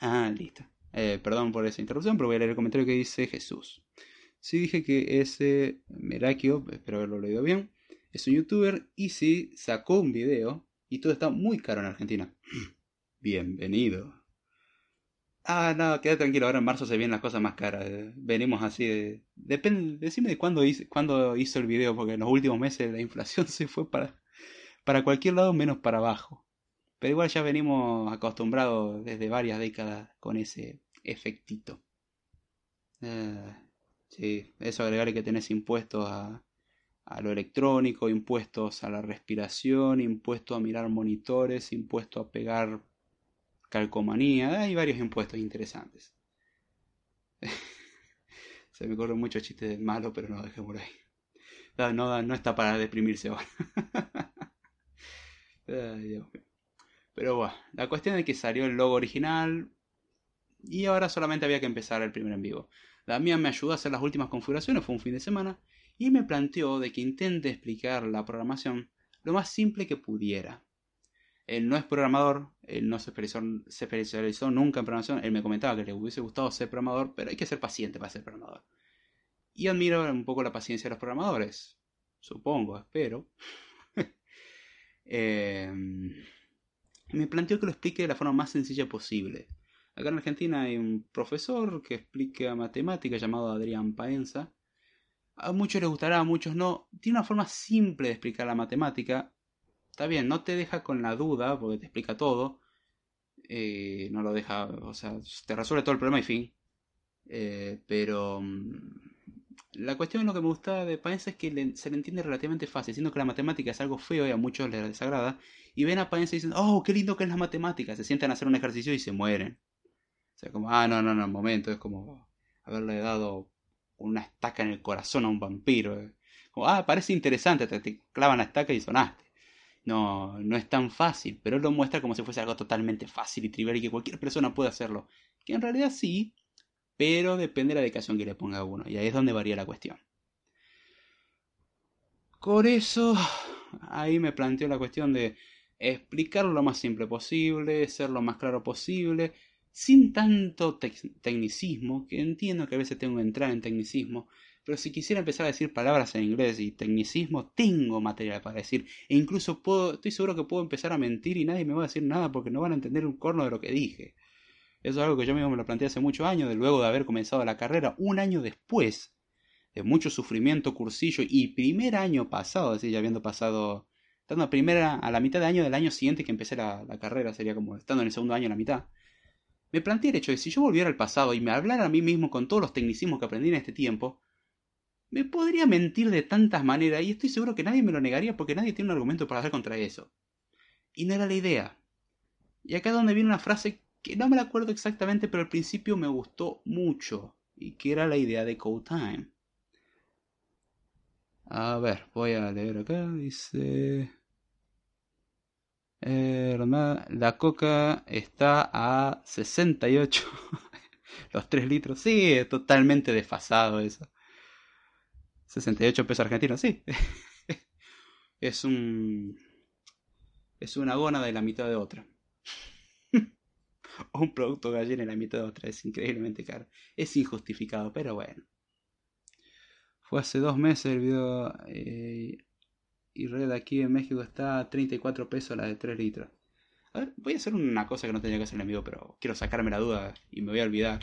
ah, listo. Eh, perdón por esa interrupción, pero voy a leer el comentario que dice Jesús. Sí dije que ese Merakio, espero haberlo leído bien, es un youtuber y sí sacó un video y todo está muy caro en Argentina. Bienvenido. Ah, no, queda tranquilo, ahora en marzo se vienen las cosas más caras. Venimos así de... Depende, decime de cuándo hizo, cuándo el video, porque en los últimos meses la inflación se fue para, para cualquier lado menos para abajo. Pero igual ya venimos acostumbrados desde varias décadas con ese efectito. Eh, sí, eso agregarle que tenés impuestos a, a lo electrónico, impuestos a la respiración, impuestos a mirar monitores, impuestos a pegar calcomanía, hay varios impuestos interesantes. Se me corren muchos chistes malos, pero no dejémoslo ahí. No, no, no está para deprimirse ahora. Pero la cuestión es que salió el logo original y ahora solamente había que empezar el primer en vivo. mía me ayudó a hacer las últimas configuraciones, fue un fin de semana, y me planteó de que intente explicar la programación lo más simple que pudiera. Él no es programador, él no se especializó, nunca en programación, él me comentaba que le hubiese gustado ser programador, pero hay que ser paciente para ser programador. Y admiro un poco la paciencia de los programadores, supongo, espero. eh, me planteó que lo explique de la forma más sencilla posible. Acá en Argentina hay un profesor que explica matemáticas llamado Adrián Paenza. A muchos les gustará, a muchos no. Tiene una forma simple de explicar la matemática. Está bien, no te deja con la duda, porque te explica todo. Eh, no lo deja, o sea, te resuelve todo el problema y fin. Eh, pero mm, la cuestión lo que me gusta de Paenza es que se le entiende relativamente fácil, siendo que la matemática es algo feo y a muchos les desagrada. Y ven a Paenza y dicen, oh, qué lindo que es la matemática. Se sientan a hacer un ejercicio y se mueren. O sea, como, ah, no, no, no, momento. Es como haberle dado una estaca en el corazón a un vampiro. Como, ah, parece interesante, te, clavan la estaca y sonaste. No, no es tan fácil, pero lo muestra como si fuese algo totalmente fácil y trivial y que cualquier persona puede hacerlo. Que en realidad sí, pero depende de la dedicación que le ponga uno, y ahí es donde varía la cuestión. Por eso, ahí me planteo la cuestión de explicarlo lo más simple posible, ser lo más claro posible, sin tanto tecnicismo, que entiendo que a veces tengo que entrar en tecnicismo, Pero si quisiera empezar a decir palabras en inglés y tecnicismo, tengo material para decir. E incluso puedo, estoy seguro que puedo empezar a mentir y nadie me va a decir nada porque no van a entender un corno de lo que dije. Eso es algo que yo mismo me lo planteé hace muchos años, de luego de haber comenzado la carrera, un año después de mucho sufrimiento, cursillo y primer año pasado, así ya habiendo pasado, estando a, primera, a la mitad de año del año siguiente que empecé la, la carrera, sería como estando en el segundo año a la mitad, me planteé el hecho de si yo volviera al pasado y me hablara a mí mismo con todos los tecnicismos que aprendí en este tiempo, me podría mentir de tantas maneras y estoy seguro que nadie me lo negaría porque nadie tiene un argumento para hacer contra eso. Y no era la idea. Y acá es donde viene una frase que no me la acuerdo exactamente, pero al principio me gustó mucho, y que era la idea de Code Time. A ver, voy a leer acá, dice... La coca está a 68. Los 3 litros. Sí, es totalmente desfasado eso. 68 pesos argentinos, sí. es un... Es una gona de la mitad de otra. o un producto gallina en la mitad de otra. Es increíblemente caro. Es injustificado, pero bueno. Fue hace dos meses el video. Eh, y red aquí en México está a 34 pesos la de 3 litros. A ver, voy a hacer una cosa que no tenía que hacer el video, pero quiero sacarme la duda y me voy a olvidar.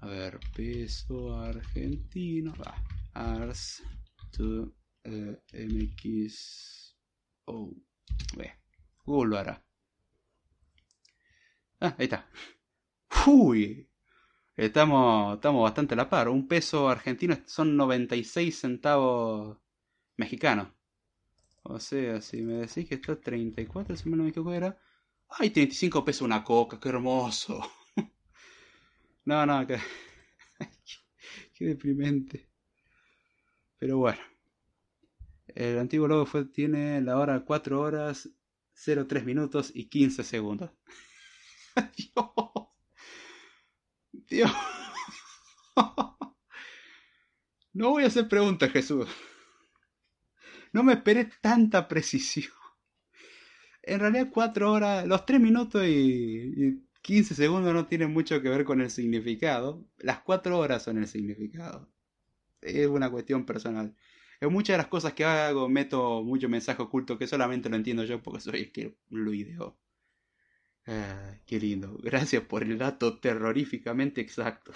A ver, peso argentino. Va. Ars to eh, MX. Oh. Google lo hará. Ah, ahí está. Uy. Estamos, estamos bastante a la par. Un peso argentino son 96 centavos mexicanos. O sea, si me decís que está 34, si me no me equivoco era... ¡Ay, 35 pesos una coca! ¡Qué hermoso! no, no, que... qué deprimente. Pero bueno. El antiguo logo fue, tiene la hora 4 horas 03 minutos y 15 segundos. Dios. Dios. No voy a hacer preguntas, Jesús. No me esperé tanta precisión. En realidad, 4 horas, los 3 minutos y, 15 segundos no tienen mucho que ver con el significado. Las 4 horas son el significado. Es una cuestión personal. En muchas de las cosas que hago meto mucho mensaje oculto que solamente lo entiendo yo porque soy el que lo ideó. Ah, qué lindo. Gracias por el dato terroríficamente exacto.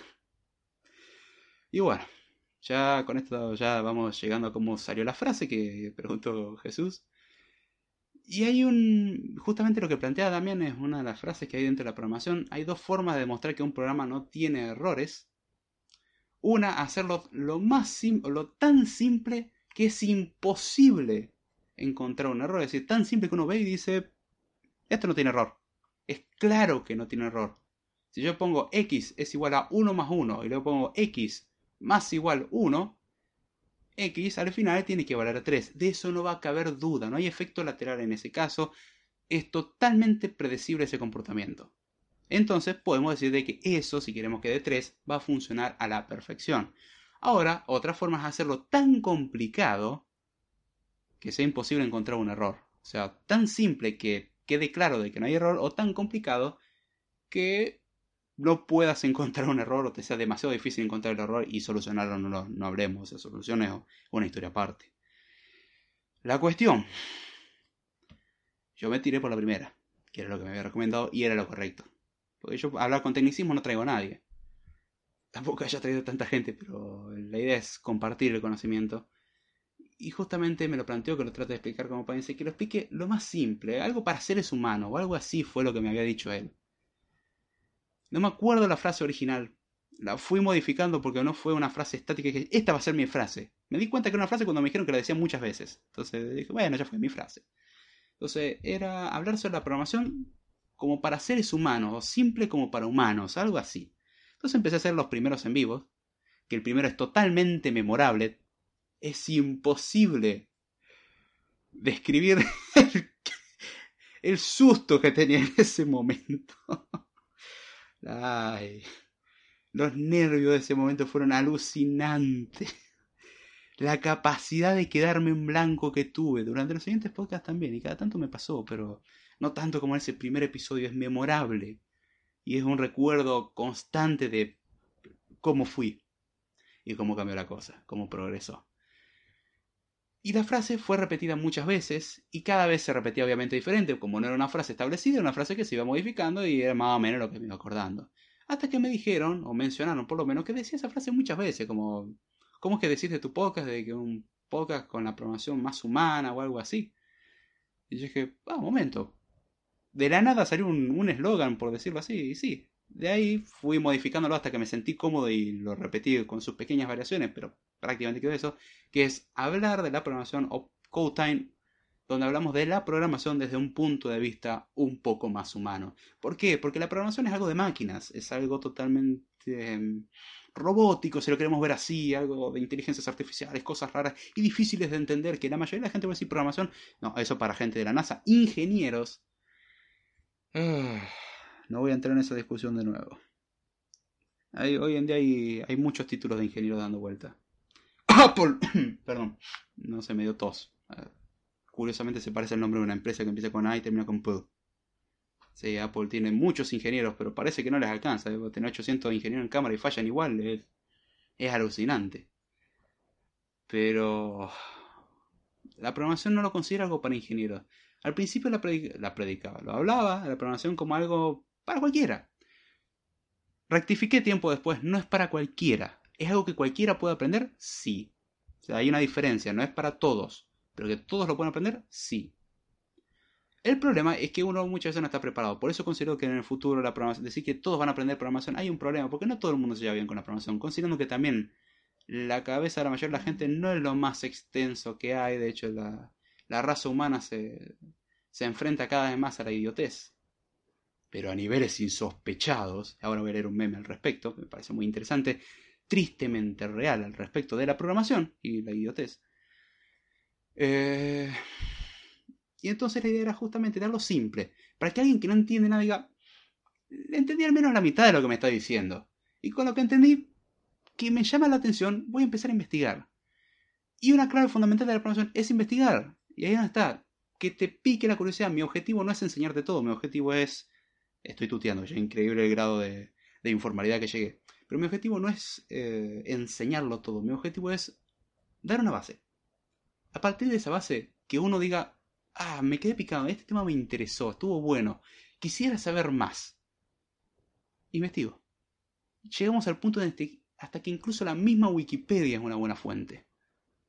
Y bueno, ya con esto ya vamos llegando a cómo salió la frase que preguntó Jesús. Y hay un... Justamente lo que plantea también es una de las frases que hay dentro de la programación. Hay dos formas de demostrar que un programa no tiene errores. Una, hacerlo lo más lo tan simple que es imposible encontrar un error. Es decir, tan simple que uno ve y dice, esto no tiene error es claro que no tiene error. Si yo pongo x es igual a 1 más 1 y luego pongo x más igual 1, x al final tiene que valer 3. De eso no va a caber duda, no hay efecto lateral en ese caso. Es totalmente predecible ese comportamiento. Entonces podemos decir de que eso, si queremos que dé 3, va a funcionar a la perfección. Ahora, otra forma es hacerlo tan complicado que sea imposible encontrar un error. O sea, tan simple que quede claro de que no hay error o tan complicado que no puedas encontrar un error o te sea demasiado difícil encontrar el error y solucionarlo, no, no hablemos de soluciones o una historia aparte. La cuestión, yo me tiré por la primera, que era lo que me había recomendado y era lo correcto. Yo hablar con tecnicismo no traigo a nadie. Tampoco haya traído tanta gente, pero la idea es compartir el conocimiento y justamente me lo planteó que lo trate de explicar como parece, que lo explique lo más simple, algo para seres humanos, o algo así fue lo que me había dicho él. No me acuerdo la frase original, la fui modificando porque no fue una frase estática que esta va a ser mi frase. Me di cuenta que era una frase cuando me dijeron que la decía muchas veces. Entonces dije, bueno, ya fue mi frase. Entonces era hablar sobre la programación como para seres humanos, o simple como para humanos, algo así. Entonces empecé a hacer los primeros en vivos, que el primero es totalmente memorable, es imposible describir el, susto que tenía en ese momento. Ay, los nervios de ese momento fueron alucinantes. La capacidad de quedarme en blanco que tuve durante los siguientes podcasts también, y cada tanto me pasó, pero no tanto como en ese primer episodio, es memorable y es un recuerdo constante de cómo fui. y cómo cambió la cosa, cómo progresó. Y la frase fue repetida muchas veces y cada vez se repetía obviamente diferente, como no era una frase establecida, era una frase que se iba modificando y era más o menos lo que me iba acordando. Hasta que me dijeron, o mencionaron por lo menos, que decía esa frase muchas veces, como, ¿cómo es que decís de tu podcast de que un podcast con la programación más humana o algo así? Y yo dije, ah, un momento. De la nada salió un eslogan, por decirlo así, y sí. De ahí fui modificándolo hasta que me sentí cómodo y lo repetí con sus pequeñas variaciones, pero prácticamente quedó eso, que es hablar de la programación o Code Time, donde hablamos de la programación desde un punto de vista un poco más humano. ¿Por qué? Porque la programación es algo de máquinas, es algo totalmente em, robótico, si lo queremos ver así, algo de inteligencias artificiales, cosas raras y difíciles de entender, que la mayoría de la gente va a decir programación, no, eso para gente de la NASA, ingenieros. Ah, no voy a entrar en esa discusión de nuevo. hoy en día hay, hay muchos títulos de ingeniero dando vuelta. Apple, perdón, no se me dio tos. Curiosamente se parece el nombre de una empresa que empieza con A y termina con P. Sí, Apple tiene muchos ingenieros, pero parece que no les alcanza. Tener 800 ingenieros en cámara y fallan igual. Es, es alucinante. Pero la programación no lo considera algo para ingenieros. Al principio la, la predicaba, lo hablaba, la programación como algo para cualquiera. Rectifiqué tiempo después, no es para cualquiera. ¿Es algo que cualquiera puede aprender? Sí. O sea, hay una diferencia, no es para todos. Pero que todos lo pueden aprender, sí. El problema es que uno muchas veces no está preparado. Por eso considero que en el futuro la programación, decir que todos van a aprender programación, hay un problema, porque no todo el mundo se lleva bien con la programación. Considerando que también la cabeza de la mayoría de la gente no es lo más extenso que hay. De hecho, la, la raza humana se, se enfrenta cada vez más a la idiotez. Pero a niveles insospechados, ahora voy a leer un meme al respecto, que me parece muy interesante tristemente real al respecto de la programación y la idiotez. Eh, y entonces la idea era justamente darlo simple, para que alguien que no entiende nada diga, entendí al menos la mitad de lo que me está diciendo. Y con lo que entendí, que me llama la atención, voy a empezar a investigar. Y una clave fundamental de la programación es investigar. Y ahí está. Que te pique la curiosidad. Mi objetivo no es enseñarte todo, mi objetivo es... Estoy tuteando, ya increíble el grado de, de informalidad que llegué. Pero mi objetivo no es eh, enseñarlo todo, mi objetivo es dar una base. A partir de esa base, que uno diga, ah, me quedé picado, este tema me interesó, estuvo bueno, quisiera saber más. Investigo. Llegamos al punto de este, hasta que incluso la misma Wikipedia es una buena fuente.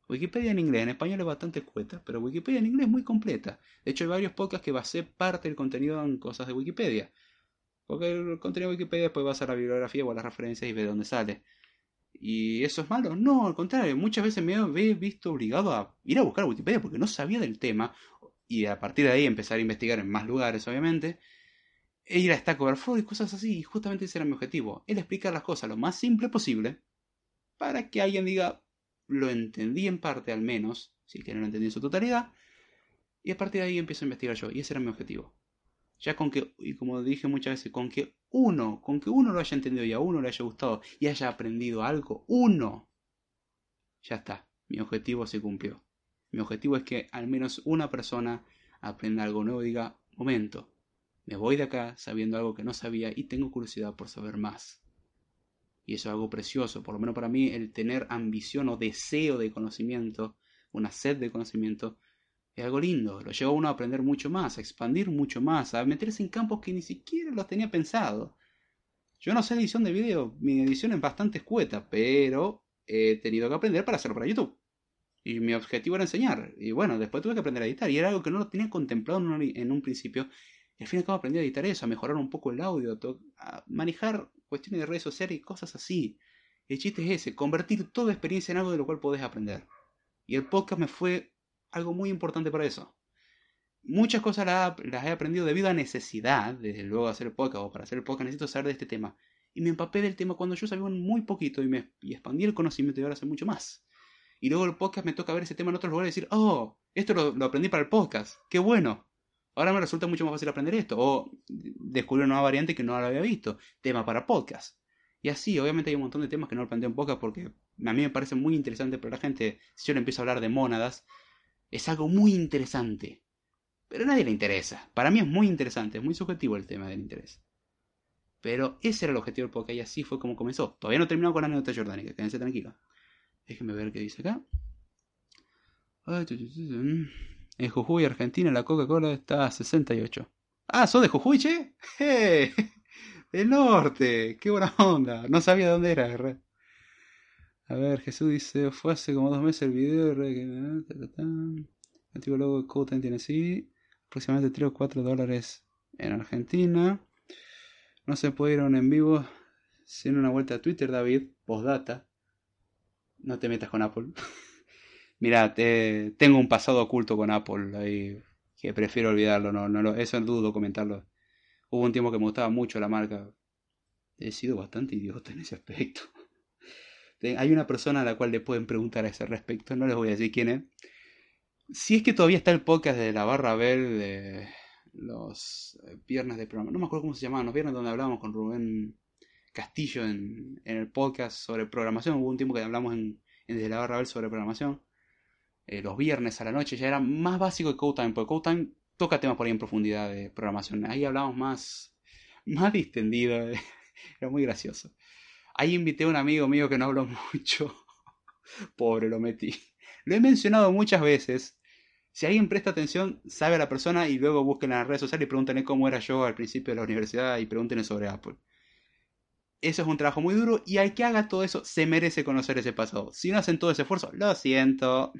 Wikipedia en inglés, en español es bastante escueta, pero Wikipedia en inglés es muy completa. De hecho, hay varios podcasts que basé parte del contenido en cosas de Wikipedia. Porque el contenido de Wikipedia después vas a la bibliografía o a las referencias y ves dónde sale. ¿Y eso es malo? No, al contrario, muchas veces me he visto obligado a ir a buscar Wikipedia porque no sabía del tema y a partir de ahí empezar a investigar en más lugares, obviamente, e ir a Stack Overflow y cosas así. Y justamente ese era mi objetivo, el explicar las cosas lo más simple posible para que alguien diga, lo entendí en parte al menos, si es que no lo entendí en su totalidad, y a partir de ahí empiezo a investigar yo, y ese era mi objetivo. Ya con que, y como dije muchas veces, con que uno, con que uno lo haya entendido y a uno le haya gustado y haya aprendido algo, uno, ya está, mi objetivo se cumplió. Mi objetivo es que al menos una persona aprenda algo nuevo y diga, momento, me voy de acá sabiendo algo que no sabía y tengo curiosidad por saber más. Y eso es algo precioso, por lo menos para mí el tener ambición o deseo de conocimiento, una sed de conocimiento, es algo lindo, lo lleva a uno a aprender mucho más, a expandir mucho más, a meterse en campos que ni siquiera los tenía pensado. Yo no sé edición de video, mi edición es bastante escueta, pero he tenido que aprender para hacerlo para YouTube. Y mi objetivo era enseñar. Y bueno, después tuve que aprender a editar. Y era algo que no lo tenía contemplado en un principio. Y al fin y al cabo aprendí a editar eso, a mejorar un poco el audio, a manejar cuestiones de redes sociales y cosas así. El chiste es ese, convertir toda experiencia en algo de lo cual podés aprender. Y el podcast me fue algo muy importante para eso. Muchas cosas las, he aprendido debido a necesidad, desde luego hacer el podcast o para hacer el podcast necesito saber de este tema. Y me empapé del tema cuando yo sabía muy poquito y, me, y expandí el conocimiento y ahora sé mucho más. Y luego el podcast me toca ver ese tema en otros lugares y decir, oh, esto lo, lo aprendí para el podcast, qué bueno. Ahora me resulta mucho más fácil aprender esto. O descubrir una nueva variante que no la había visto. Tema para podcast. Y así, obviamente hay un montón de temas que no planteo en podcast porque a mí me parece muy interesante, pero la gente, si yo le empiezo a hablar de mónadas, es algo muy interesante. Pero a nadie le interesa. Para mí es muy interesante, es muy subjetivo el tema del interés. Pero ese era el objetivo del podcast y así fue como comenzó. Todavía no terminado con la anécdota jordánica, quédense tranquilos. Déjenme ver qué dice acá. En Jujuy, Argentina, la Coca-Cola está a 68. Ah, ¿sos de Jujuy, che? ¡Eh! ¡Del norte! ¡Qué buena onda! No sabía dónde era. A ver, Jesús dice, fue hace como dos meses el video de... Antiguo logo de Code tiene así. Aproximadamente 3 o 4 dólares en Argentina. No se un en vivo sin una vuelta a Twitter, David. Postdata. No te metas con Apple. Mira, tengo un pasado oculto con Apple ahí que prefiero olvidarlo, no, no, eso dudo comentarlo. Hubo un tiempo que me gustaba mucho la marca. He sido bastante idiota en ese aspecto. Hay una persona a la cual le pueden preguntar a ese respecto, no les voy a decir quién es. Si es que todavía está el podcast de la barra Bell de los eh, viernes de programa, no me acuerdo cómo se llamaban, los viernes donde hablábamos con Rubén Castillo en, el podcast sobre programación. Hubo un tiempo que hablamos en, desde la barra Bell sobre programación. Eh, los viernes a la noche ya era más básico que Code Time, porque Code Time toca temas por ahí en profundidad de programación. Ahí hablamos más, más distendido, era muy gracioso. Ahí invité a un amigo mío que no habló mucho. Pobre, lo metí. Lo he mencionado muchas veces. Si alguien presta atención, sabe a la persona y luego busquen en las redes sociales y pregúntenle cómo era yo al principio de la universidad y pregúntenle sobre Apple. Eso es un trabajo muy duro y al que haga todo eso se merece conocer ese pasado. Si no hacen todo ese esfuerzo, lo siento.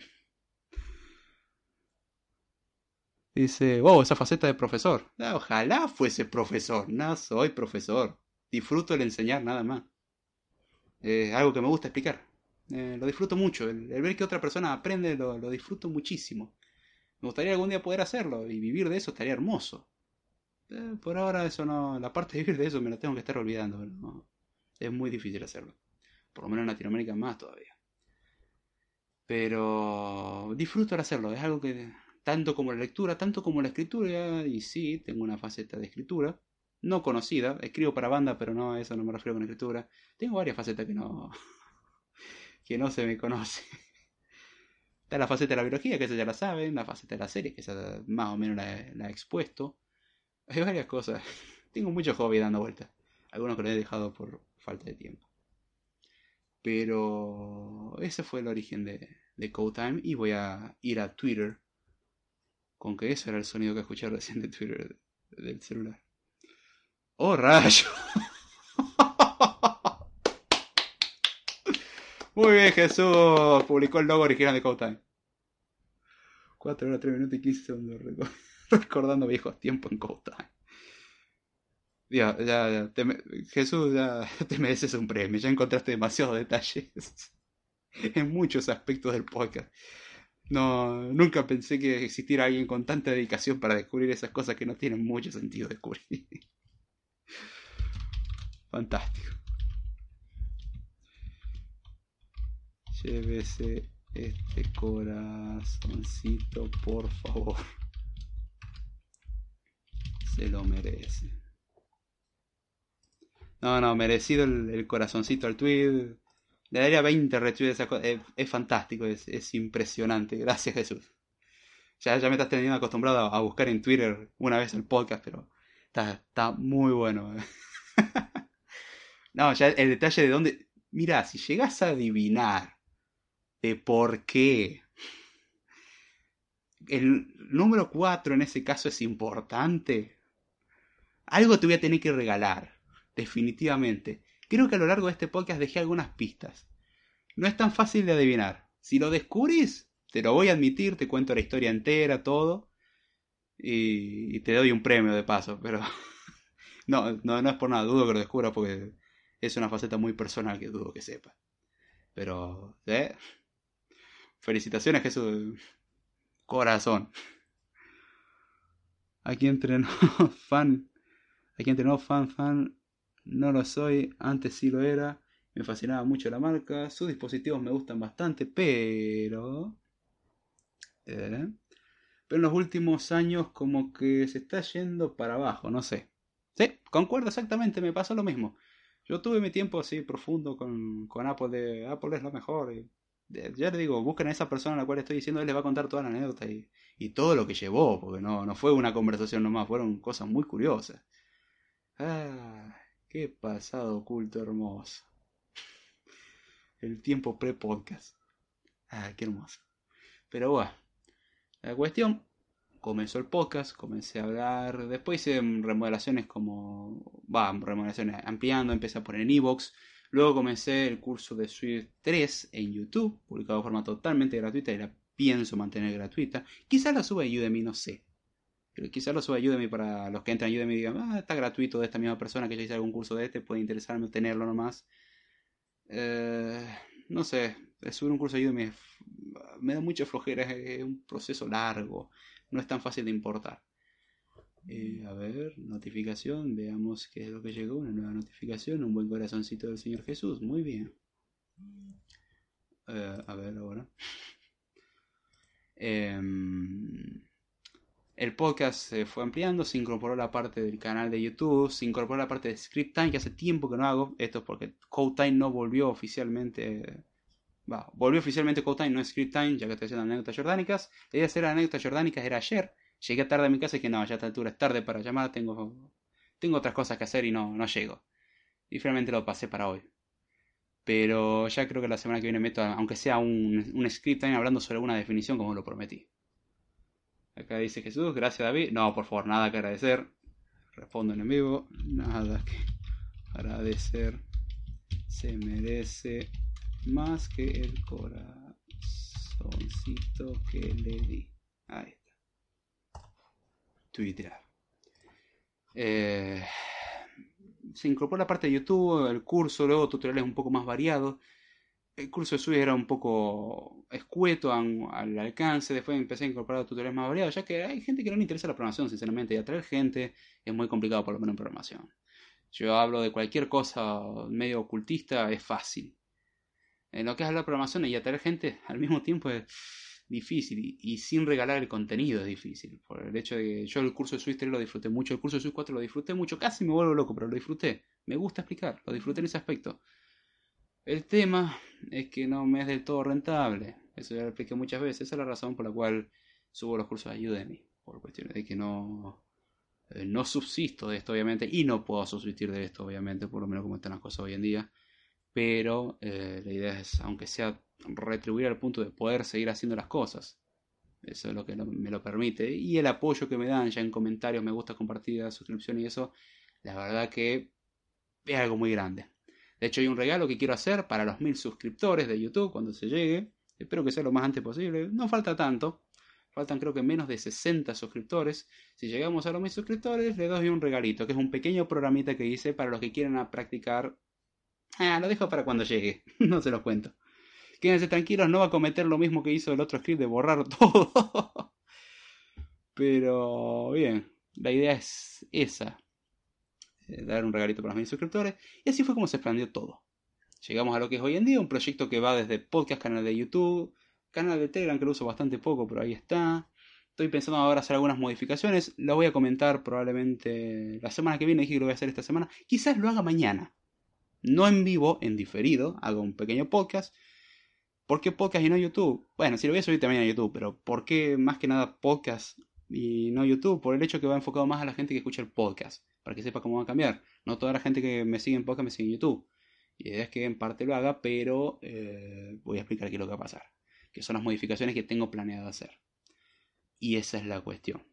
Dice, wow, esa faceta de profesor. Ah, ojalá fuese profesor. No soy profesor. Disfruto el enseñar nada más. Es algo que me gusta explicar. Eh, lo disfruto mucho. El, ver que otra persona aprende lo, disfruto muchísimo. Me gustaría algún día poder hacerlo y vivir de eso estaría hermoso. Eh, por ahora eso no, la parte de vivir de eso me la tengo que estar olvidando. es muy difícil hacerlo. Por lo menos en Latinoamérica más todavía. Pero disfruto al hacerlo. Es algo que tanto como la lectura, tanto como la escritura, y sí, tengo una faceta de escritura, no conocida, escribo para banda, pero no, a eso no me refiero con escritura. Tengo varias facetas que no, que no se me conoce. Está la faceta de la biología, que esa ya la saben, la faceta de la serie, que esa más o menos la, he expuesto. Hay varias cosas. Tengo mucho hobby dando vueltas. Algunos que lo he dejado por falta de tiempo. Pero ese fue el origen de, de Code Time. Y voy a ir a Twitter con que ese era el sonido que escuché recién de Twitter del celular. ¡Oh, rayo! Muy bien, Jesús. Publicó el logo original de Code 4 horas, 3 minutos y 15 segundos. Recordando viejos tiempos en Ya, ya, ya. Jesús, ya te mereces un premio. Ya encontraste demasiados detalles en muchos aspectos del podcast. No, nunca pensé que existiera alguien con tanta dedicación para descubrir esas cosas que no tienen mucho sentido descubrir. Fantástico. Llévese este corazoncito, por favor. Se lo merece. No, no, merecido el, corazoncito al tweet. Le daría 20 retweets esa Es, es, fantástico, es, impresionante. Gracias, Jesús. Ya, me estás teniendo acostumbrado a, buscar en Twitter una vez el podcast, pero está, muy bueno. no, ya el detalle de dónde. Mira, si llegas a adivinar de por qué el número 4 en ese caso es importante, algo te voy a tener que regalar. Definitivamente. Creo que a lo largo de este podcast dejé algunas pistas. No es tan fácil de adivinar. Si lo descubrís, te lo voy a admitir, te cuento la historia entera, todo. Y, te doy un premio de paso, pero... no, no, no es por nada, dudo que lo descubra porque es una faceta muy personal que dudo que sepa. Pero, ¿eh? Felicitaciones, Jesús. Corazón. Aquí entrenó fan. Aquí entrenó fan, fan no lo soy, antes sí lo era. Me fascinaba mucho la marca. Sus dispositivos me gustan bastante, pero... Eh, pero en los últimos años como que se está yendo para abajo, no sé. Sí, concuerdo exactamente, me pasó lo mismo. Yo tuve mi tiempo así profundo con, con Apple de Apple es lo mejor. Ya le digo, busquen a esa persona a la cual estoy diciendo, él les va a contar toda la anécdota y, y todo lo que llevó, porque no, no fue una conversación nomás, fueron cosas muy curiosas. Ah, Qué pasado oculto hermoso. El tiempo pre-podcast. Ah, qué hermoso. Pero bueno, la cuestión, comenzó el podcast, comencé a hablar, después hice remodelaciones como, va, remodelaciones ampliando, empecé a poner en Evox, luego comencé el curso de Swift 3 en YouTube, publicado de forma totalmente gratuita y la pienso mantener gratuita. Quizás la suba a Udemy, no sé. Quizás lo suba a Udemy para los que entran a Udemy y digan, ah, está gratuito de esta misma persona que ya hice algún curso de este, puede interesarme tenerlo nomás. Eh, no sé, subir un curso de Udemy me da mucha flojera, es un proceso largo, no es tan fácil de importar. Eh, a ver, notificación, veamos qué es lo que llegó, una nueva notificación, un buen corazoncito del Señor Jesús, muy bien. Eh, a ver ahora. Em, el podcast se fue ampliando, se incorporó la parte del canal de YouTube, se incorporó la parte de Script Time, que hace tiempo que no hago. Esto es porque Code Time no volvió oficialmente. Va, volvió oficialmente Code Time, no Script Time, ya que estoy haciendo anécdotas jordánicas. La de hacer anécdotas jordánicas era ayer. Llegué tarde a mi casa y que no, ya a esta altura es tarde para llamar, tengo, tengo otras cosas que hacer y no, no llego. Y finalmente lo pasé para hoy. Pero ya creo que la semana que viene meto, aunque sea un, un script time hablando sobre una definición como lo prometí. Acá dice Jesús, gracias David. No, por favor, nada que agradecer. Respondo en vivo. Nada que agradecer. Se merece más que el corazoncito que le di. Ahí está. Twitter. Eh, se incorporó la parte de YouTube, el curso, luego tutoriales un poco más variados. El curso de Swift era un poco escueto al alcance, después empecé a incorporar tutoriales más variados, ya que hay gente que no le interesa la programación, sinceramente, y atraer gente es muy complicado, por lo menos en programación. Yo hablo de cualquier cosa medio ocultista, es fácil. En lo que es la programación y atraer gente al mismo tiempo es difícil y, sin regalar el contenido es difícil. Por el hecho de que yo el curso de Swift 3 lo disfruté mucho, el curso de Swift 4 lo disfruté mucho, casi me vuelvo loco, pero lo disfruté. Me gusta explicar, lo disfruté en ese aspecto. El tema es que no me es del todo rentable. Eso ya lo expliqué muchas veces. Esa es la razón por la cual subo los cursos de Udemy. Por cuestiones de que no, eh, no subsisto de esto, obviamente. Y no puedo subsistir de esto, obviamente, por lo menos como están las cosas hoy en día. Pero eh, la idea es, aunque sea retribuir al punto de poder seguir haciendo las cosas. Eso es lo que me lo permite. Y el apoyo que me dan ya en comentarios, me gusta, compartida, suscripción y eso, la verdad que es algo muy grande. De hecho, hay un regalo que quiero hacer para los mil suscriptores de YouTube cuando se llegue. Espero que sea lo más antes posible. No falta tanto. Faltan creo que menos de 60 suscriptores. Si llegamos a los mil suscriptores, le doy un regalito, que es un pequeño programita que hice para los que quieran practicar. Ah, lo dejo para cuando llegue. no se los cuento. Quédense tranquilos, no va a cometer lo mismo que hizo el otro script de borrar todo. Pero bien, la idea es esa. Eh, dar un regalito para los mil suscriptores. Y así fue como se expandió todo. Llegamos a lo que es hoy en día, un proyecto que va desde podcast, canal de YouTube, canal de Telegram que lo uso bastante poco, pero ahí está. Estoy pensando ahora hacer algunas modificaciones. Lo voy a comentar probablemente la semana que viene. Dije que lo voy a hacer esta semana. Quizás lo haga mañana. No en vivo, en diferido. Hago un pequeño podcast. ¿Por qué podcast y no YouTube? Bueno, si lo voy a subir también a YouTube, pero ¿por qué más que nada podcast y no YouTube? Por el hecho que va enfocado más a la gente que escucha el podcast para que sepa cómo va a cambiar. No toda la gente que me sigue en podcast me sigue en YouTube. Y la idea es que en parte lo haga, pero eh, voy a explicar aquí lo que va a pasar. Que son las modificaciones que tengo planeado hacer. Y esa es la cuestión.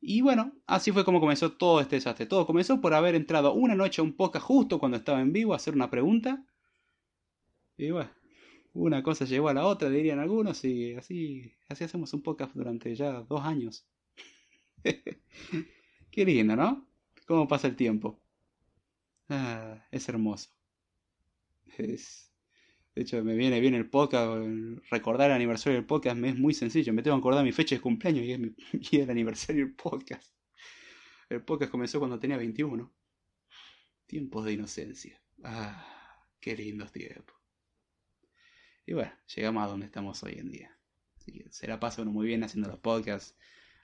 Y bueno, así fue como comenzó todo este desastre. Todo comenzó por haber entrado una noche a un podcast justo cuando estaba en vivo a hacer una pregunta. Y bueno, una cosa llegó a la otra, dirían algunos, y así, así hacemos un podcast durante ya dos años. Qué lindo, ¿no? Cómo pasa el tiempo. Ah, es hermoso. Es... De hecho, me viene bien el podcast, recordar el aniversario del podcast me es muy sencillo. Me tengo que acordar mi fecha de cumpleaños y es, mi, el aniversario del podcast. El podcast comenzó cuando tenía 21. Tiempos de inocencia. Ah, qué lindos tiempos. Y bueno, llegamos a donde estamos hoy en día. se la pasa uno muy bien haciendo los podcasts,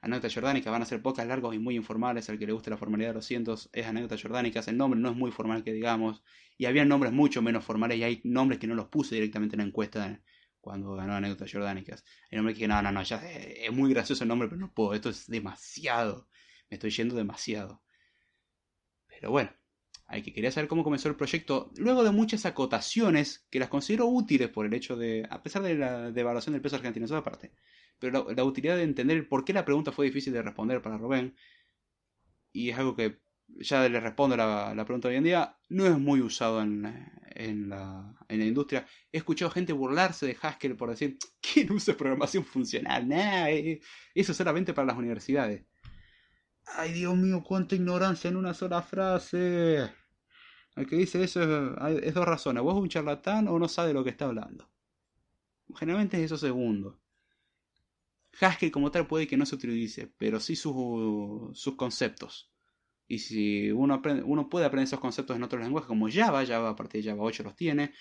Anécdotas jordánicas van a ser pocas, largos y muy informales. Al que le guste la formalidad de los cientos es anécdotas jordánicas. El nombre no es muy formal que digamos. Y había nombres mucho menos formales y hay nombres que no los puse directamente en la encuesta cuando ganó anécdotas jordánicas. Hay nombres que no, no, no, ya es muy gracioso el nombre, pero no puedo. Esto es demasiado. Me estoy yendo demasiado. Pero bueno, al que quería saber cómo comenzó el proyecto, luego de muchas acotaciones que las considero útiles por el hecho de, a pesar de la devaluación del peso argentino, eso aparte, pero la, utilidad de entender por qué la pregunta fue difícil de responder para Rubén, y es algo que ya le respondo la, la pregunta hoy en día, no es muy usado en, en, la, en la industria. He escuchado gente burlarse de Haskell por decir, ¿quién usa programación funcional? Nah, eh, eso solamente para las universidades. Ay, Dios mío, cuánta ignorancia en una sola frase. El que dice eso es, dos razones. Vos es un charlatán o no sabe lo que está hablando. Generalmente es eso segundo. Haskell como tal puede que no se utilice, pero sí sus, sus conceptos. Y si uno, aprende, uno puede aprender esos conceptos en otros lenguajes como Java, Java a partir de Java 8 los tiene,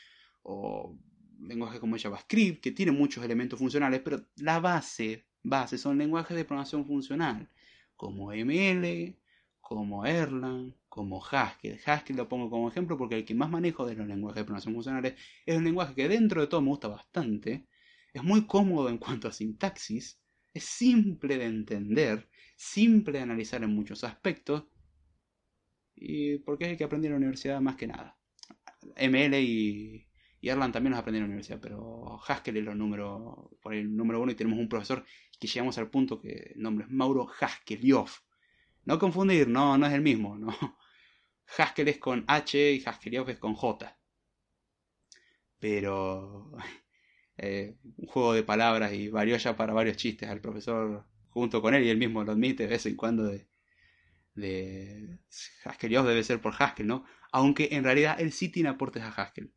o lenguajes como JavaScript, que tiene muchos elementos funcionales, pero la base, base son lenguajes de programación funcional como ML, como Erlang, como Haskell. Haskell lo pongo como ejemplo porque el que más manejo de los lenguajes de programación funcionales es un lenguaje que dentro de todo me gusta bastante, es muy cómodo en cuanto a sintaxis, es simple de entender, simple de analizar en muchos aspectos, y porque es el que aprendí en la universidad más que nada. ML y, Erlang también los aprendí en la universidad, pero Haskell es lo número, por el número uno y tenemos un profesor que llegamos al punto que el nombre es Mauro Haskeliov. No confundir, no, no es el mismo, no. Haskell es con H y Haskeliov es con J. Pero eh, un juego de palabras y varió ya para varios chistes al profesor junto con él y él mismo lo admite de vez en cuando de, de Haskeliov debe ser por Haskell, ¿no? Aunque en realidad él sí tiene aportes a Haskell.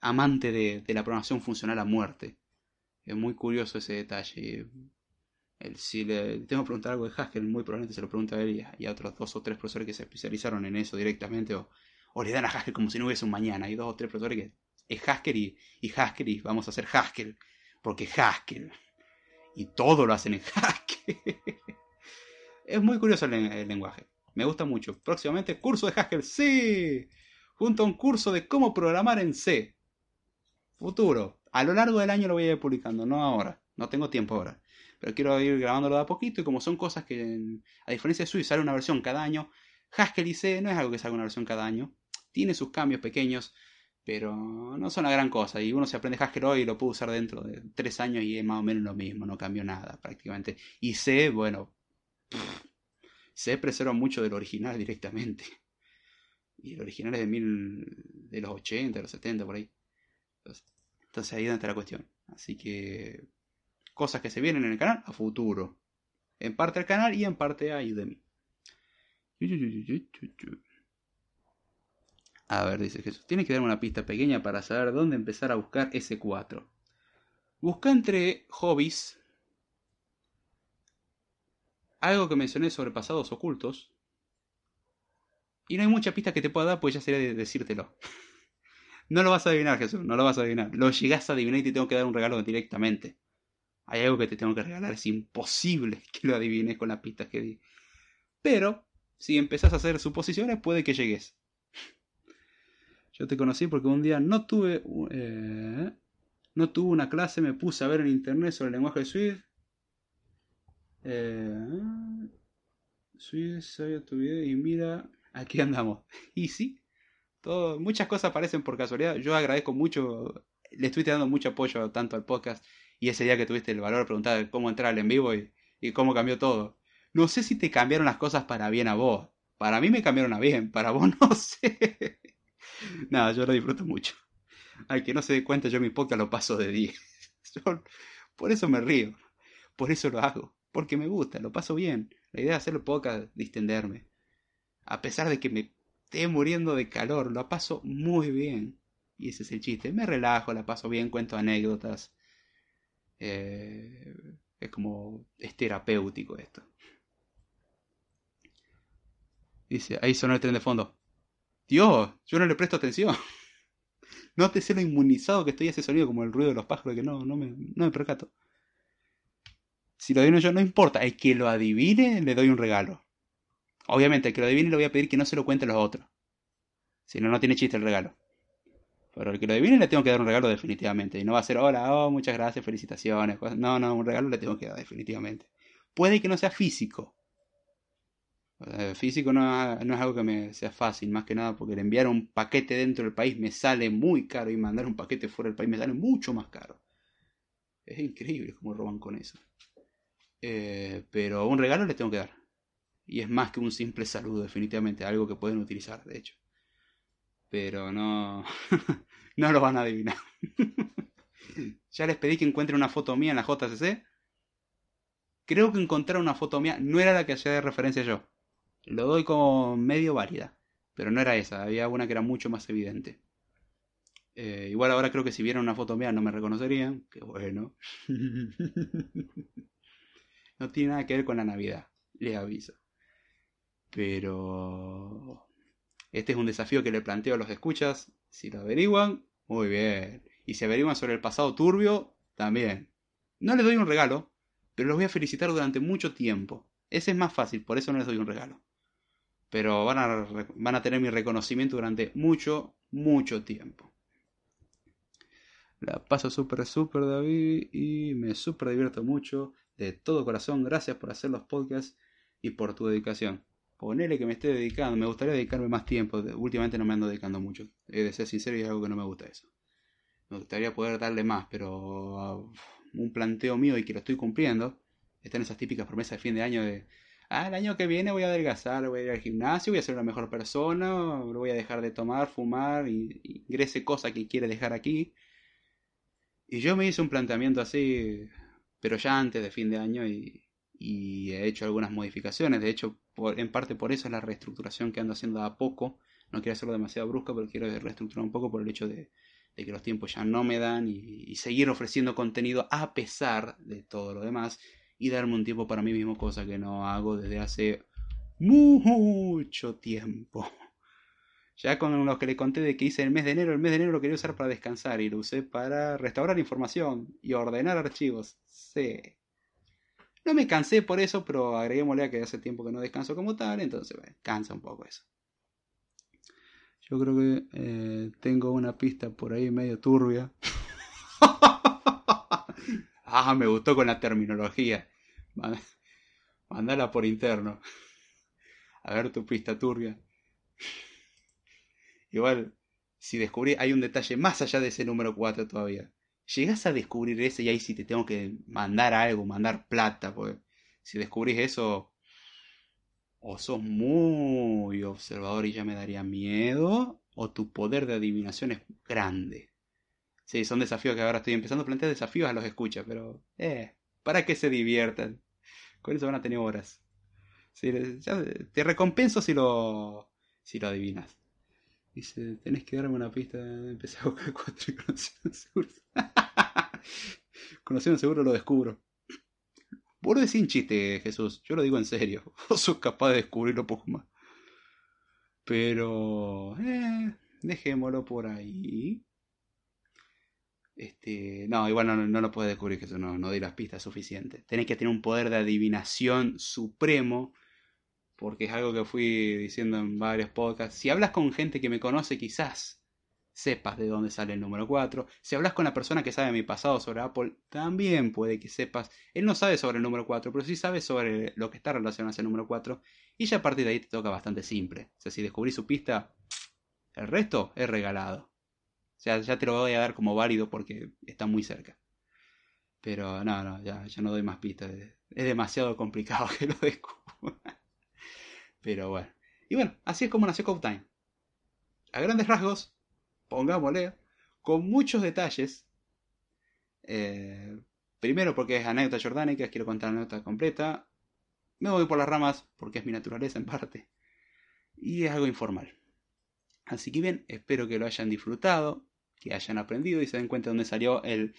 Amante de, la programación funcional a muerte. Es muy curioso ese detalle. El, si le tengo que preguntar algo de Haskell, muy probablemente se lo pregunte a él y a, otros dos o tres profesores que se especializaron en eso directamente, o, le dan a Haskell como si no hubiese un mañana. Hay dos o tres profesores que es Haskell y, Haskell y vamos a hacer Haskell, porque Haskell. Y todo lo hacen en Haskell. es muy curioso el, lenguaje. Me gusta mucho. Próximamente, curso de Haskell, sí. Junto a un curso de cómo programar en C. Futuro. A lo largo del año lo voy a ir publicando, no ahora. No tengo tiempo ahora. Pero quiero ir grabándolo de a poquito y como son cosas que, a diferencia de Swift, sale una versión cada año, Haskell y C no es algo que salga una versión cada año. Tiene sus cambios pequeños, pero no son una gran cosa. Y uno se aprende Haskell hoy y lo puede usar dentro de tres años y es más o menos lo mismo, no cambió nada prácticamente. Y C, bueno, C preserva mucho del original directamente. Y el original es de, mil, de los 80, de los 70, por ahí. Entonces ahí está la cuestión. Así que cosas que se vienen en el canal a futuro. En parte al canal y en parte a Udemy. A ver, dice Jesús. Tiene que darme una pista pequeña para saber dónde empezar a buscar S4. Busca entre hobbies algo que mencioné sobre pasados ocultos. Y no hay mucha pista que te pueda dar, pues ya sería decírtelo. No lo vas a adivinar, Jesús, no lo vas a adivinar. Lo llegas a adivinar y te tengo que dar un regalo directamente. Hay algo que te tengo que regalar, es imposible que lo adivines con las pistas que di. Pero, si empezás a hacer suposiciones, puede que llegues. Yo te conocí porque un día no tuve. Eh, no tuve una clase, me puse a ver en internet sobre el lenguaje de Swift. Eh, Swift sabía tu video y mira, aquí andamos. Y sí, muchas cosas aparecen por casualidad. Yo agradezco mucho, le estoy dando mucho apoyo tanto al podcast y ese día que tuviste el valor de preguntar cómo entrar al en vivo y cómo cambió todo. No sé si te cambiaron las cosas para bien a vos. Para mí me cambiaron a bien, para vos no sé. Nada, yo lo disfruto mucho. Al que no se dé cuenta, yo mi podcast lo paso de 10. por eso me río. Por eso lo hago. Porque me gusta, lo paso bien. La idea de hacerlo podcast, distenderme. A pesar de que me esté muriendo de calor, lo paso muy bien. Y ese es el chiste. Me relajo, la paso bien, cuento anécdotas. Eh, es como, es terapéutico esto. Dice, ahí sonó el tren de fondo. Dios, yo no le presto atención. no te sé lo inmunizado que estoy a ese sonido como el ruido de los pájaros que no, no, me, no me percato. Si lo adivino yo, no importa. El que lo adivine, le doy un regalo. Obviamente, el que lo adivine le voy a pedir que no se lo cuente a los otros. Si no, no tiene chiste el regalo. Pero el que lo adivine le tengo que dar un regalo definitivamente. Y no va a ser, hola, oh, muchas gracias, felicitaciones. No, no, un regalo le tengo que dar definitivamente. Puede que no sea físico. Físico no, no, es algo que me sea fácil, más que nada porque el enviar un paquete dentro del país me sale muy caro y mandar un paquete fuera del país me sale mucho más caro. Es increíble cómo roban con eso. Eh, pero un regalo les tengo que dar. Y es más que un simple saludo, definitivamente, algo que pueden utilizar, de hecho. Pero no, no lo van a adivinar. ya les pedí que encuentren una foto mía en la JCC. Creo que encontrar una foto mía no era la que hacía de referencia yo. Lo doy como medio válida. Pero no era esa, había una que era mucho más evidente. Eh, igual ahora creo que si vieran una foto mía no me reconocerían. Qué bueno. no tiene nada que ver con la Navidad, les aviso. Pero este es un desafío que le planteo a los escuchas. Si lo averiguan, muy bien. Y si averiguan sobre el pasado turbio, también. No les doy un regalo, pero los voy a felicitar durante mucho tiempo. Ese es más fácil, por eso no les doy un regalo. Pero van a, van a tener mi reconocimiento durante mucho, mucho tiempo. La paso súper, súper, David, y me súper divierto mucho. De todo corazón, gracias por hacer los podcasts y por tu dedicación. Ponele que me esté dedicando, me gustaría dedicarme más tiempo. Últimamente no me ando dedicando mucho. He de ser sincero y es algo que no me gusta eso. Me gustaría poder darle más, pero uh, un planteo mío y que lo estoy cumpliendo. Están esas típicas promesas de fin de año de ah, el año que viene voy a adelgazar, voy a ir al gimnasio, voy a ser una mejor persona, voy a dejar de tomar, fumar, y, ingrese cosas que quiere dejar aquí. Y yo me hice un planteamiento así, pero ya antes de fin de año y, he hecho algunas modificaciones. De hecho, en parte por eso es la reestructuración que ando haciendo a poco. No quiero hacerlo demasiado brusca, pero quiero reestructurar un poco por el hecho de, que los tiempos ya no me dan y, seguir ofreciendo contenido a pesar de todo lo demás y darme un tiempo para mí mismo, cosa que no hago desde hace mucho tiempo. Ya con los que le conté de que hice el mes de enero, el mes de enero lo quería usar para descansar y lo usé para restaurar información y ordenar archivos. Sí. No me cansé por eso, pero agreguémosle a que hace tiempo que no descanso como tal, entonces cansa un poco eso. Yo creo que eh, tengo una pista por ahí medio turbia. ah, me gustó con la terminología. Mándala por interno. A ver tu pista turbia. Igual, si descubrí, hay un detalle más allá de ese número 4 todavía. Llegas a descubrir ese y ahí sí te tengo que mandar algo, mandar plata, porque si descubrís eso, o sos muy observador y ya me daría miedo, o tu poder de adivinación es grande. Sí, son desafíos que ahora estoy empezando a plantear desafíos a los escuchas, pero, eh, para que se diviertan. Con eso van a tener horas. te recompenso si lo, si lo adivinas. Dice, tenés que darme una pista. Empecé a buscar cuatro y conociendo seguro. conociendo seguro lo descubro. Vos lo sin chiste, Jesús. Yo lo digo en serio. Vos sos capaz de descubrirlo poco más. Pero... Eh, dejémoslo por ahí. Este, no, igual no, no lo puedes descubrir, que no, no di las pistas suficientes. Tenés que tener un poder de adivinación supremo porque es algo que fui diciendo en varios podcasts. Si hablas con gente que me conoce, quizás sepas de dónde sale el número 4. Si hablas con la persona que sabe mi pasado sobre Apple, también puede que sepas. Él no sabe sobre el número 4, pero sí sabe sobre lo que está relacionado a ese número 4. Y ya a partir de ahí te toca bastante simple. O sea, si descubrí su pista, el resto es regalado. Sea, ya te lo voy a dar como válido porque está muy cerca. Pero no, no, ya, ya no doy más pistas. Es demasiado complicado que lo descubra. Pero bueno. Y bueno, así es como nació Code Time. A grandes rasgos, pongámosle, con muchos detalles. Eh, primero porque es anécdota jordánica, quiero contar la anécdota completa. Me voy por las ramas porque es mi naturaleza en parte. Y es algo informal. Así que bien, espero que lo hayan disfrutado, que hayan aprendido y se den cuenta de dónde salió el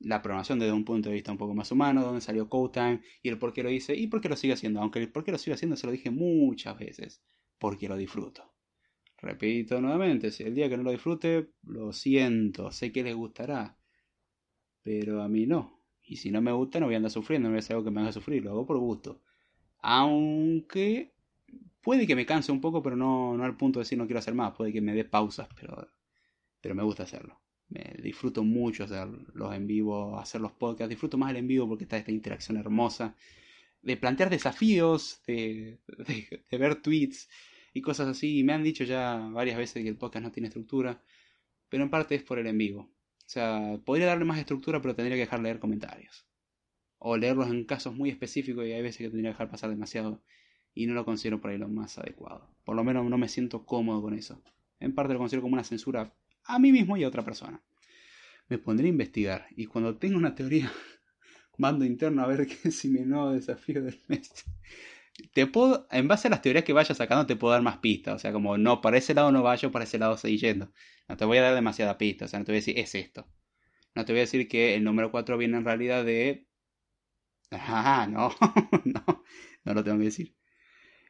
la programación desde un punto de vista un poco más humano, donde salió Codetime y el por qué lo hice y por qué lo sigo haciendo. Aunque el por qué lo sigo haciendo se lo dije muchas veces, porque lo disfruto. Repito nuevamente, si el día que no lo disfrute, lo siento, sé que les gustará, pero a mí no. Y si no me gusta, no voy a andar sufriendo, no voy a hacer algo que me haga sufrir, lo hago por gusto. Aunque puede que me canse un poco, pero no, no al punto de decir no quiero hacer más, puede que me dé pausas, pero, pero me gusta hacerlo me disfruto mucho hacer los en vivo, hacer los podcasts, disfruto más el en vivo porque está esta interacción hermosa de plantear desafíos, de, de, ver tweets y cosas así. Y me han dicho ya varias veces que el podcast no tiene estructura, pero en parte es por el en vivo. O sea, podría darle más estructura, pero tendría que dejar leer comentarios. O leerlos en casos muy específicos y hay veces que tendría que dejar pasar demasiado. Y no lo considero por ahí lo más adecuado. Por lo menos no me siento cómodo con eso. En parte lo considero como una censura a mí mismo y a otra persona. Me pondré a investigar y cuando tenga una teoría mando interno a ver qué es mi nuevo desafío del mes. Te puedo, en base a las teorías que vaya sacando, te puedo dar más pistas. O sea, como no, para ese lado no vaya, para ese lado seguir yendo. No te voy a dar demasiada pista. O sea, no te voy a decir, es esto. No te voy a decir que el número 4 viene en realidad de. Ah, no, no, no lo tengo que decir.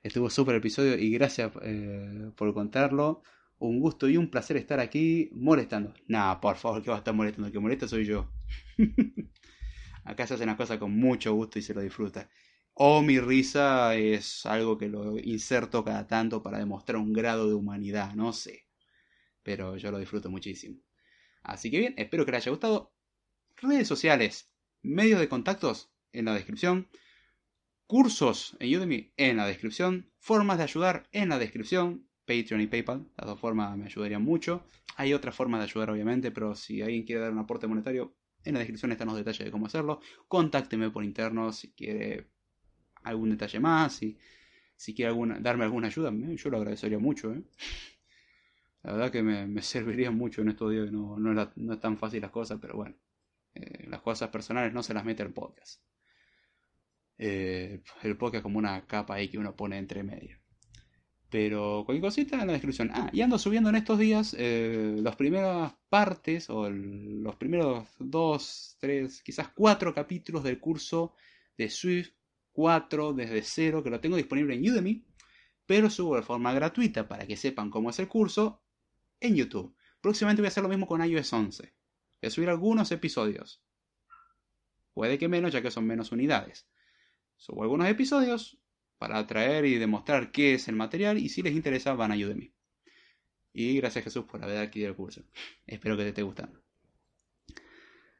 Estuvo súper episodio y gracias eh, por contarlo. Un gusto y un placer estar aquí molestando. Nah, por favor, que va a estar molestando. Que molesta soy yo. Acá se hacen las cosas con mucho gusto y se lo disfruta. O mi risa es algo que lo inserto cada tanto para demostrar un grado de humanidad, no sé. Pero yo lo disfruto muchísimo. Así que bien, espero que les haya gustado. Redes sociales, medios de contactos en la descripción. Cursos en Udemy en la descripción. Formas de ayudar en la descripción. Patreon y PayPal. Las dos formas me ayudarían mucho. Hay otras formas de ayudar, obviamente, pero si alguien quiere dar un aporte monetario, en la descripción están los detalles de cómo hacerlo. Contácteme por interno si quiere algún detalle más, si, si quiere darme alguna ayuda. Yo lo agradecería mucho. ¿eh? La verdad que me, serviría mucho en estos días. No, no, no es tan fácil las cosas, pero bueno. Eh, las cosas personales no se las mete el podcast. Eh, el podcast como una capa ahí que uno pone entre medio. Pero cualquier cosita en la descripción. Ah, y ando subiendo en estos días eh, las primeras partes o los primeros dos, tres, quizás cuatro capítulos del curso de Swift 4 desde cero que lo tengo disponible en Udemy, pero subo de forma gratuita para que sepan cómo es el curso en YouTube. Próximamente voy a hacer lo mismo con iOS 11. Voy a subir algunos episodios. Puede que menos, ya que son menos unidades. Subo algunos episodios para atraer y demostrar qué es el material y si les interesa van a Udemy. Y gracias Jesús por haber adquirido el curso. Espero que te esté gustando.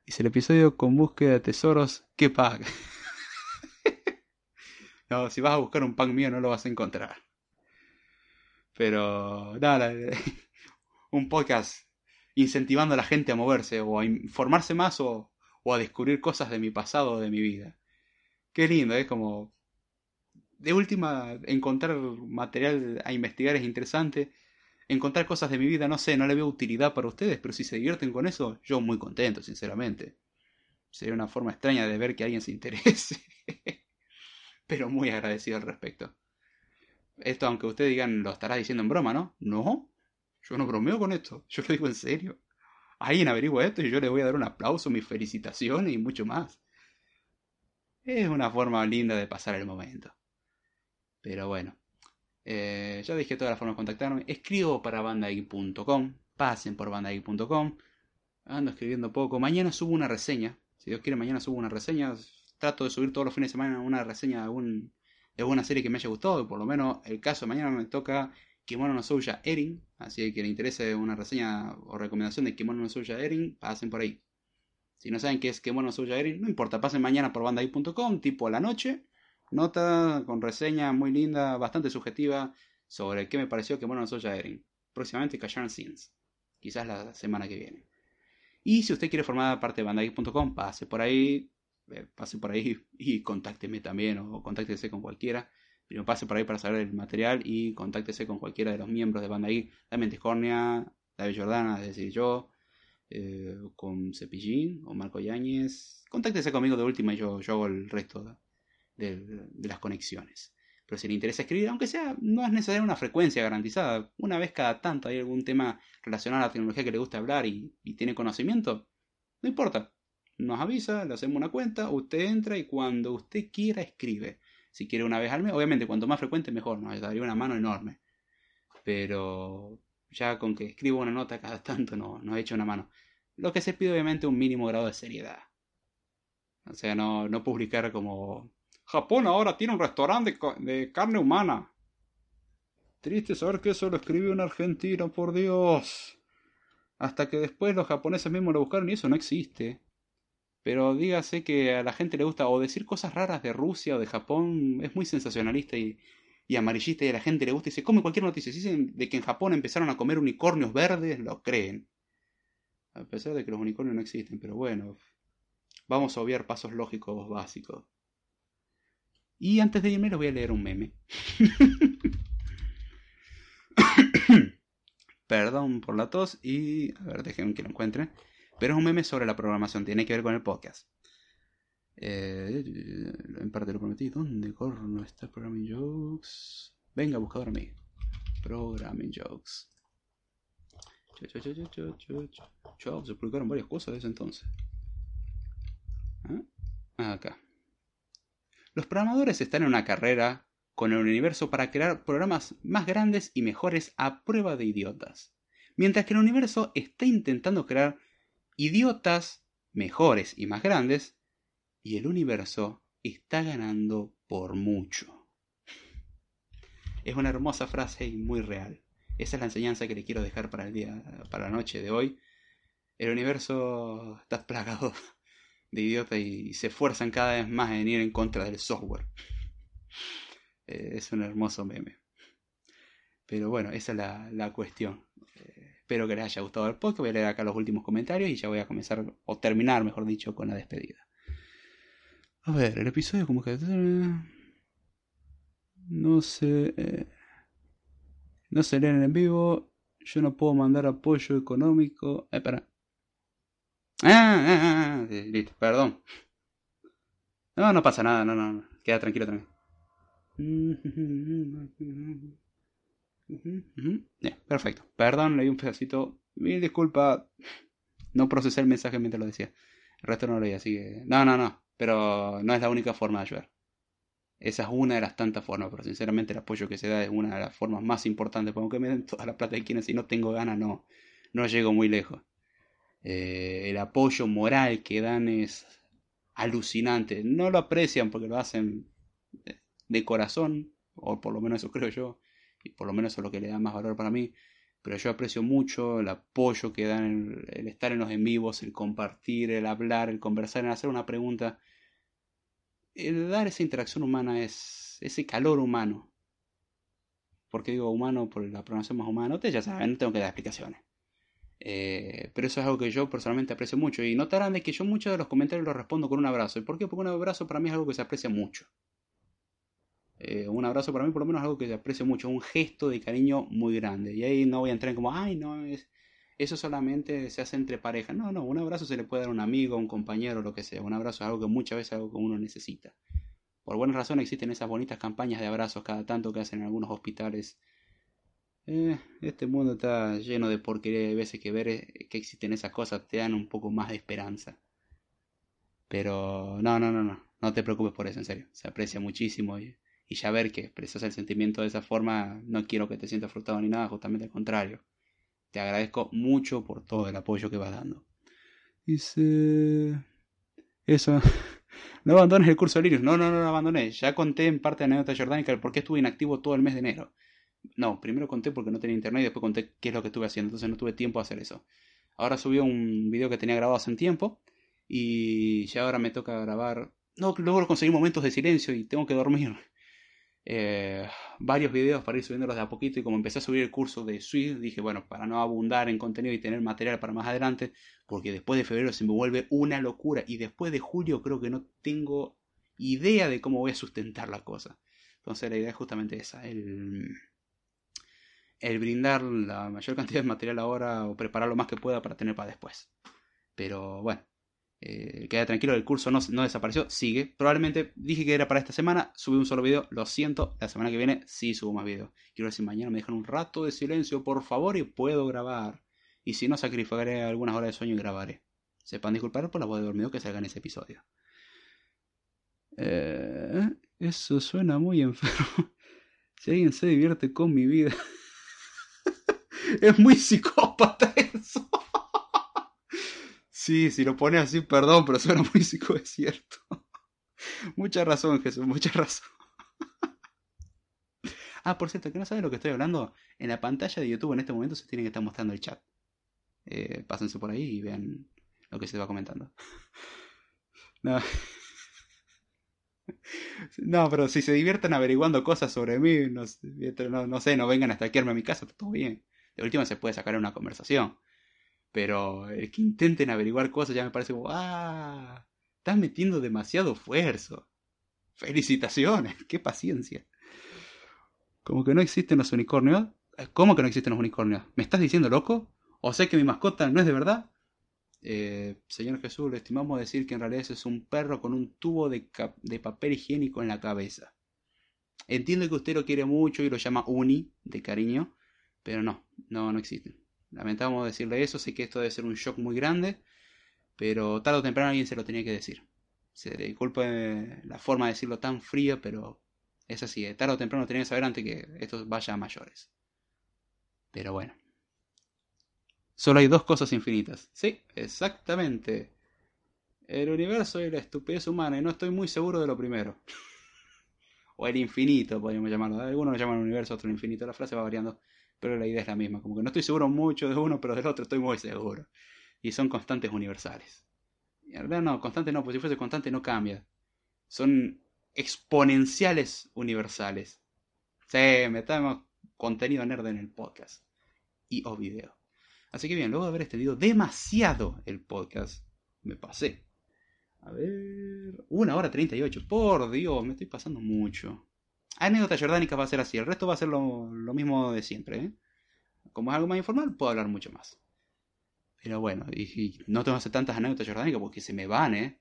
Dice el episodio con búsqueda de tesoros, ¿qué paga? no, si vas a buscar un pan mío no lo vas a encontrar. Pero nada, un podcast incentivando a la gente a moverse o a informarse más o, o a descubrir cosas de mi pasado o de mi vida. Qué lindo, es como de última, encontrar material a investigar es interesante. Encontrar cosas de mi vida, no sé, no le veo utilidad para ustedes, pero si se divierten con eso, yo muy contento, sinceramente. Sería una forma extraña de ver que alguien se interese. pero muy agradecido al respecto. Esto, aunque ustedes digan, lo estará diciendo en broma, ¿no? No, yo no bromeo con esto, yo lo digo en serio. Alguien averigua esto y yo le voy a dar un aplauso, mis felicitaciones y mucho más. Es una forma linda de pasar el momento. Pero bueno, eh, ya dije todas las formas de contactarme. Escribo para bandai.com. Pasen por bandai.com. Ando escribiendo poco. Mañana subo una reseña. Si Dios quiere, mañana subo una reseña. Trato de subir todos los fines de semana una reseña de, de alguna serie que me haya gustado. Por lo menos el caso de mañana me toca Kimono no Souya Erin. Así que le interese una reseña o recomendación de Kimono no Souya Erin, pasen por ahí. Si no saben qué es Kimono no Souya Erin, no importa, pasen mañana por bandai.com, tipo a la noche nota con reseña muy linda, bastante subjetiva, sobre qué me pareció que bueno Soya Eren. Próximamente Kashan Scenes. Quizás la semana que viene. Y si usted quiere formar parte de bandai.com, pase por ahí, eh, pase por ahí y contácteme también o contáctese con cualquiera. Pero pase por ahí para saber el material y contáctese con cualquiera de los miembros de Bandai. También Discornia, David Jordana, es decir, yo, eh, con Cepillín o Marco Yáñez. Contáctese conmigo de última y yo, yo hago el resto de, las conexiones. Pero si le interesa escribir, aunque sea, no es necesaria una frecuencia garantizada. Una vez cada tanto hay algún tema relacionado a la tecnología que le gusta hablar y, tiene conocimiento, no importa. Nos avisa, le hacemos una cuenta, usted entra y cuando usted quiera escribe. Si quiere una vez al mes, obviamente cuanto más frecuente mejor, nos daría una mano enorme. Pero ya con que escriba una nota cada tanto no, nos echa una mano. Lo que se pide obviamente un mínimo grado de seriedad. O sea, no, no publicar como Japón ahora tiene un restaurante de, carne humana. Triste saber que eso lo escribió un argentino, por Dios. Hasta que después los japoneses mismos lo buscaron y eso no existe. Pero dígase que a la gente le gusta o decir cosas raras de Rusia o de Japón, es muy sensacionalista y, y amarillista y a la gente le gusta y se come cualquier noticia. Si dicen de que en Japón empezaron a comer unicornios verdes, lo creen. A pesar de que los unicornios no existen, pero bueno, vamos a obviar pasos lógicos básicos. Y antes de irme les voy a leer un meme. Perdón por la tos y... A ver, déjenme que lo encuentre. Pero es un meme sobre la programación, tiene que ver con el podcast. Eh, en parte lo prometí. ¿Dónde corno está Programming Jokes? Venga, buscador a mí. Programming Jokes. Chao, se publicaron varias cosas desde entonces. ¿Ah? Acá. Los programadores están en una carrera con el universo para crear programas más grandes y mejores a prueba de idiotas. Mientras que el universo está intentando crear idiotas mejores y más grandes, y el universo está ganando por mucho. Es una hermosa frase y muy real. Esa es la enseñanza que le quiero dejar para el día, para la noche de hoy. El universo está plagado de idiotas y se esfuerzan cada vez más en ir en contra del software. Eh, es un hermoso meme. Pero bueno, esa es la, cuestión. Eh, espero que les haya gustado el podcast. Voy a leer acá los últimos comentarios y ya voy a comenzar, o terminar, mejor dicho, con la despedida. A ver, el episodio como que... No sé... Eh, no se leen en vivo. Yo no puedo mandar apoyo económico. Eh, para. Ah, ah, ah, ah listo, perdón. No, no pasa nada, no, no, no. Queda tranquilo también. perfecto. Perdón, leí un pedacito. Mil disculpa. No procesé el mensaje mientras lo decía. El resto no lo leí, así que. No, no, no. Pero no es la única forma de ayudar. Esa es una de las tantas formas, pero sinceramente el apoyo que se da es una de las formas más importantes. Porque me den toda la plata que quieren, si no tengo ganas, no, no llego muy lejos. Eh, el apoyo moral que dan es alucinante. No lo aprecian porque lo hacen de corazón, o por lo menos eso creo yo, y por lo menos eso es lo que le da más valor para mí. Pero yo aprecio mucho el apoyo que dan, el, estar en los en vivos, el compartir, el hablar, el conversar, el hacer una pregunta dar esa interacción humana es ese calor humano. porque digo humano? Por la pronunciación más humana. Ustedes ya saben, no tengo que dar explicaciones. Eh, pero eso es algo que yo personalmente aprecio mucho. Y notarán de que yo muchos de los comentarios los respondo con un abrazo. ¿Y por qué? Porque un abrazo para mí es algo que se aprecia mucho. Eh, un abrazo para mí por lo menos es algo que se aprecia mucho. Un gesto de cariño muy grande. Y ahí no voy a entrar en como, ay, no, es, eso solamente se hace entre parejas. No, no, un abrazo se le puede dar a un amigo, a un compañero, lo que sea. Un abrazo es algo que muchas veces es algo que uno necesita. Por buenas razones existen esas bonitas campañas de abrazos cada tanto que hacen en algunos hospitales. Eh, este mundo está lleno de porquería de veces que ver eh, que existen esas cosas te dan un poco más de esperanza. Pero no, no, no, no, no te preocupes por eso, en serio. Se aprecia muchísimo y, y ya ver que expresas el sentimiento de esa forma, no quiero que te sientas frustrado ni nada, justamente al contrario. Te agradezco mucho por todo el apoyo que vas dando. Dice... Eso. No abandones el curso de Linux. No, no, no lo abandoné. Ya conté en parte de la anécdota jordánica el por qué estuve inactivo todo el mes de enero. No, primero conté porque no tenía internet y después conté qué es lo que estuve haciendo. Entonces no tuve tiempo a hacer eso. Ahora subí un video que tenía grabado hace un tiempo. Y ya ahora me toca grabar. No, luego conseguí momentos de silencio y tengo que dormir. Eh, varios videos para ir subiéndolos de a poquito y como empecé a subir el curso de Swift dije bueno para no abundar en contenido y tener material para más adelante porque después de febrero se me vuelve una locura y después de julio creo que no tengo idea de cómo voy a sustentar la cosa entonces la idea es justamente esa el, el brindar la mayor cantidad de material ahora o preparar lo más que pueda para tener para después. Pero bueno eh, queda tranquilo, el curso no, desapareció, sigue. Probablemente dije que era para esta semana, subí un solo video, lo siento, la semana que viene sí subo más videos. Quiero si mañana me dejan un rato de silencio, por favor, y puedo grabar. Y si no, sacrificaré algunas horas de sueño y grabaré. Sepan disculpar por la voz de dormido que salga en ese episodio. Eh, eso suena muy enfermo. si alguien se divierte con mi vida. es muy psicópata eso. Sí, si lo pone así, perdón, pero suena muy psico, es cierto. mucha razón, Jesús, mucha razón. ah, por cierto, que no saben lo que estoy hablando, en la pantalla de YouTube en este momento se tiene que estar mostrando el chat. Eh, pásense por ahí y vean lo que se va comentando. No. No, pero si se divierten averiguando cosas sobre mí, no, no, sé, no vengan a hackearme a mi casa, todo bien. De última se puede sacar una conversación. Pero el que intenten averiguar cosas ya me parece como, ah, estás metiendo demasiado esfuerzo. Felicitaciones, qué paciencia. Como que no existen los unicornios. ¿Cómo que no existen los unicornios? ¿Me estás diciendo loco? ¿O sé que mi mascota no es de verdad? Eh, señor Jesús, le estimamos decir que en realidad es un perro con un tubo de, de, papel higiénico en la cabeza. Entiendo que usted lo quiere mucho y lo llama Uni, de cariño, pero no, no, no existen. Lamentamos decirle eso, sé que esto debe ser un shock muy grande, pero tarde o temprano alguien se lo tenía que decir. Se disculpe la forma de decirlo tan fría, pero es así, eh, tarde o temprano tenía que saber antes que esto vaya a mayores. Pero bueno. Solo hay dos cosas infinitas. Sí, exactamente. El universo y la estupidez humana, y no estoy muy seguro de lo primero. o el infinito, podríamos llamarlo. Algunos lo llaman universo, otro infinito. La frase va variando, pero la idea es la misma. Como que no estoy seguro mucho de uno, pero del otro estoy muy seguro. Y son constantes universales. Y en realidad no, constante no, pues si fuese constante no cambia. Son exponenciales universales. Sí, metamos contenido nerd en el podcast. Y o video. Así que bien, luego de haber extendido demasiado el podcast, me pasé. A ver. Una hora treinta y ocho. Por Dios, me estoy pasando mucho. Anécdota jordánica va a ser así. El resto va a ser lo, mismo de siempre. ¿eh? Como es algo más informal, puedo hablar mucho más. Pero bueno, y, no tengo que hacer tantas anécdotas jordánicas porque se me van, ¿eh?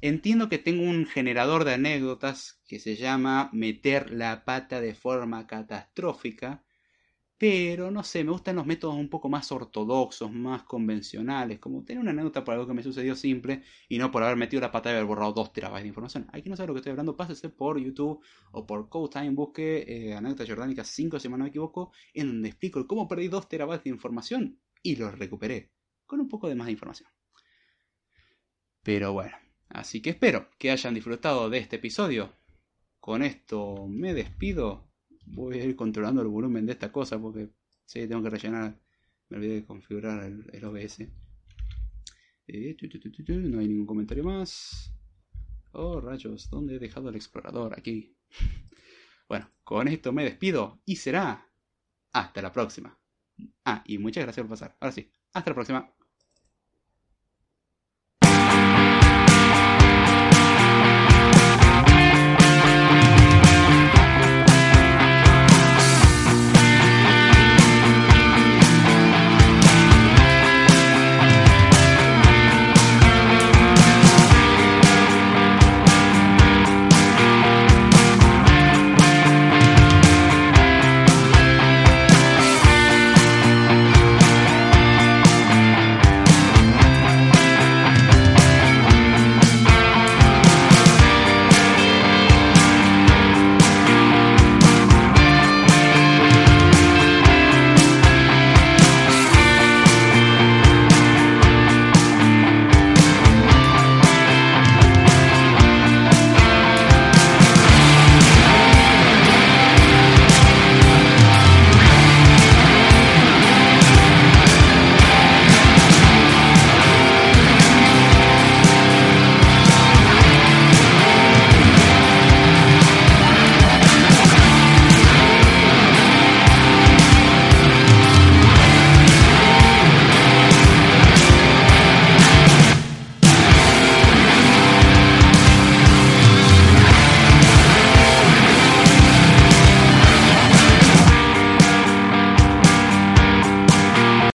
Entiendo que tengo un generador de anécdotas que se llama meter la pata de forma catastrófica pero no sé, me gustan los métodos un poco más ortodoxos, más convencionales, como tener una anécdota por algo que me sucedió simple y no por haber metido la pata y haber borrado 2 terabytes de información. Hay que no sabe lo que estoy hablando, pásese por YouTube o por CodeTime, busque eh, anécdotas jordánicas 5, si no me equivoco, en donde explico cómo perdí 2 terabytes de información y los recuperé con un poco de más información. Pero bueno, así que espero que hayan disfrutado de este episodio. Con esto me despido voy a ir controlando el volumen de esta cosa porque sí, tengo que rellenar. Me olvidé de configurar el, OBS. Eh, no hay ningún comentario más. Oh, rayos, ¿dónde he dejado el explorador? Aquí. Bueno, con esto me despido y será hasta la próxima. Ah, y muchas gracias por pasar. Ahora sí, hasta la próxima.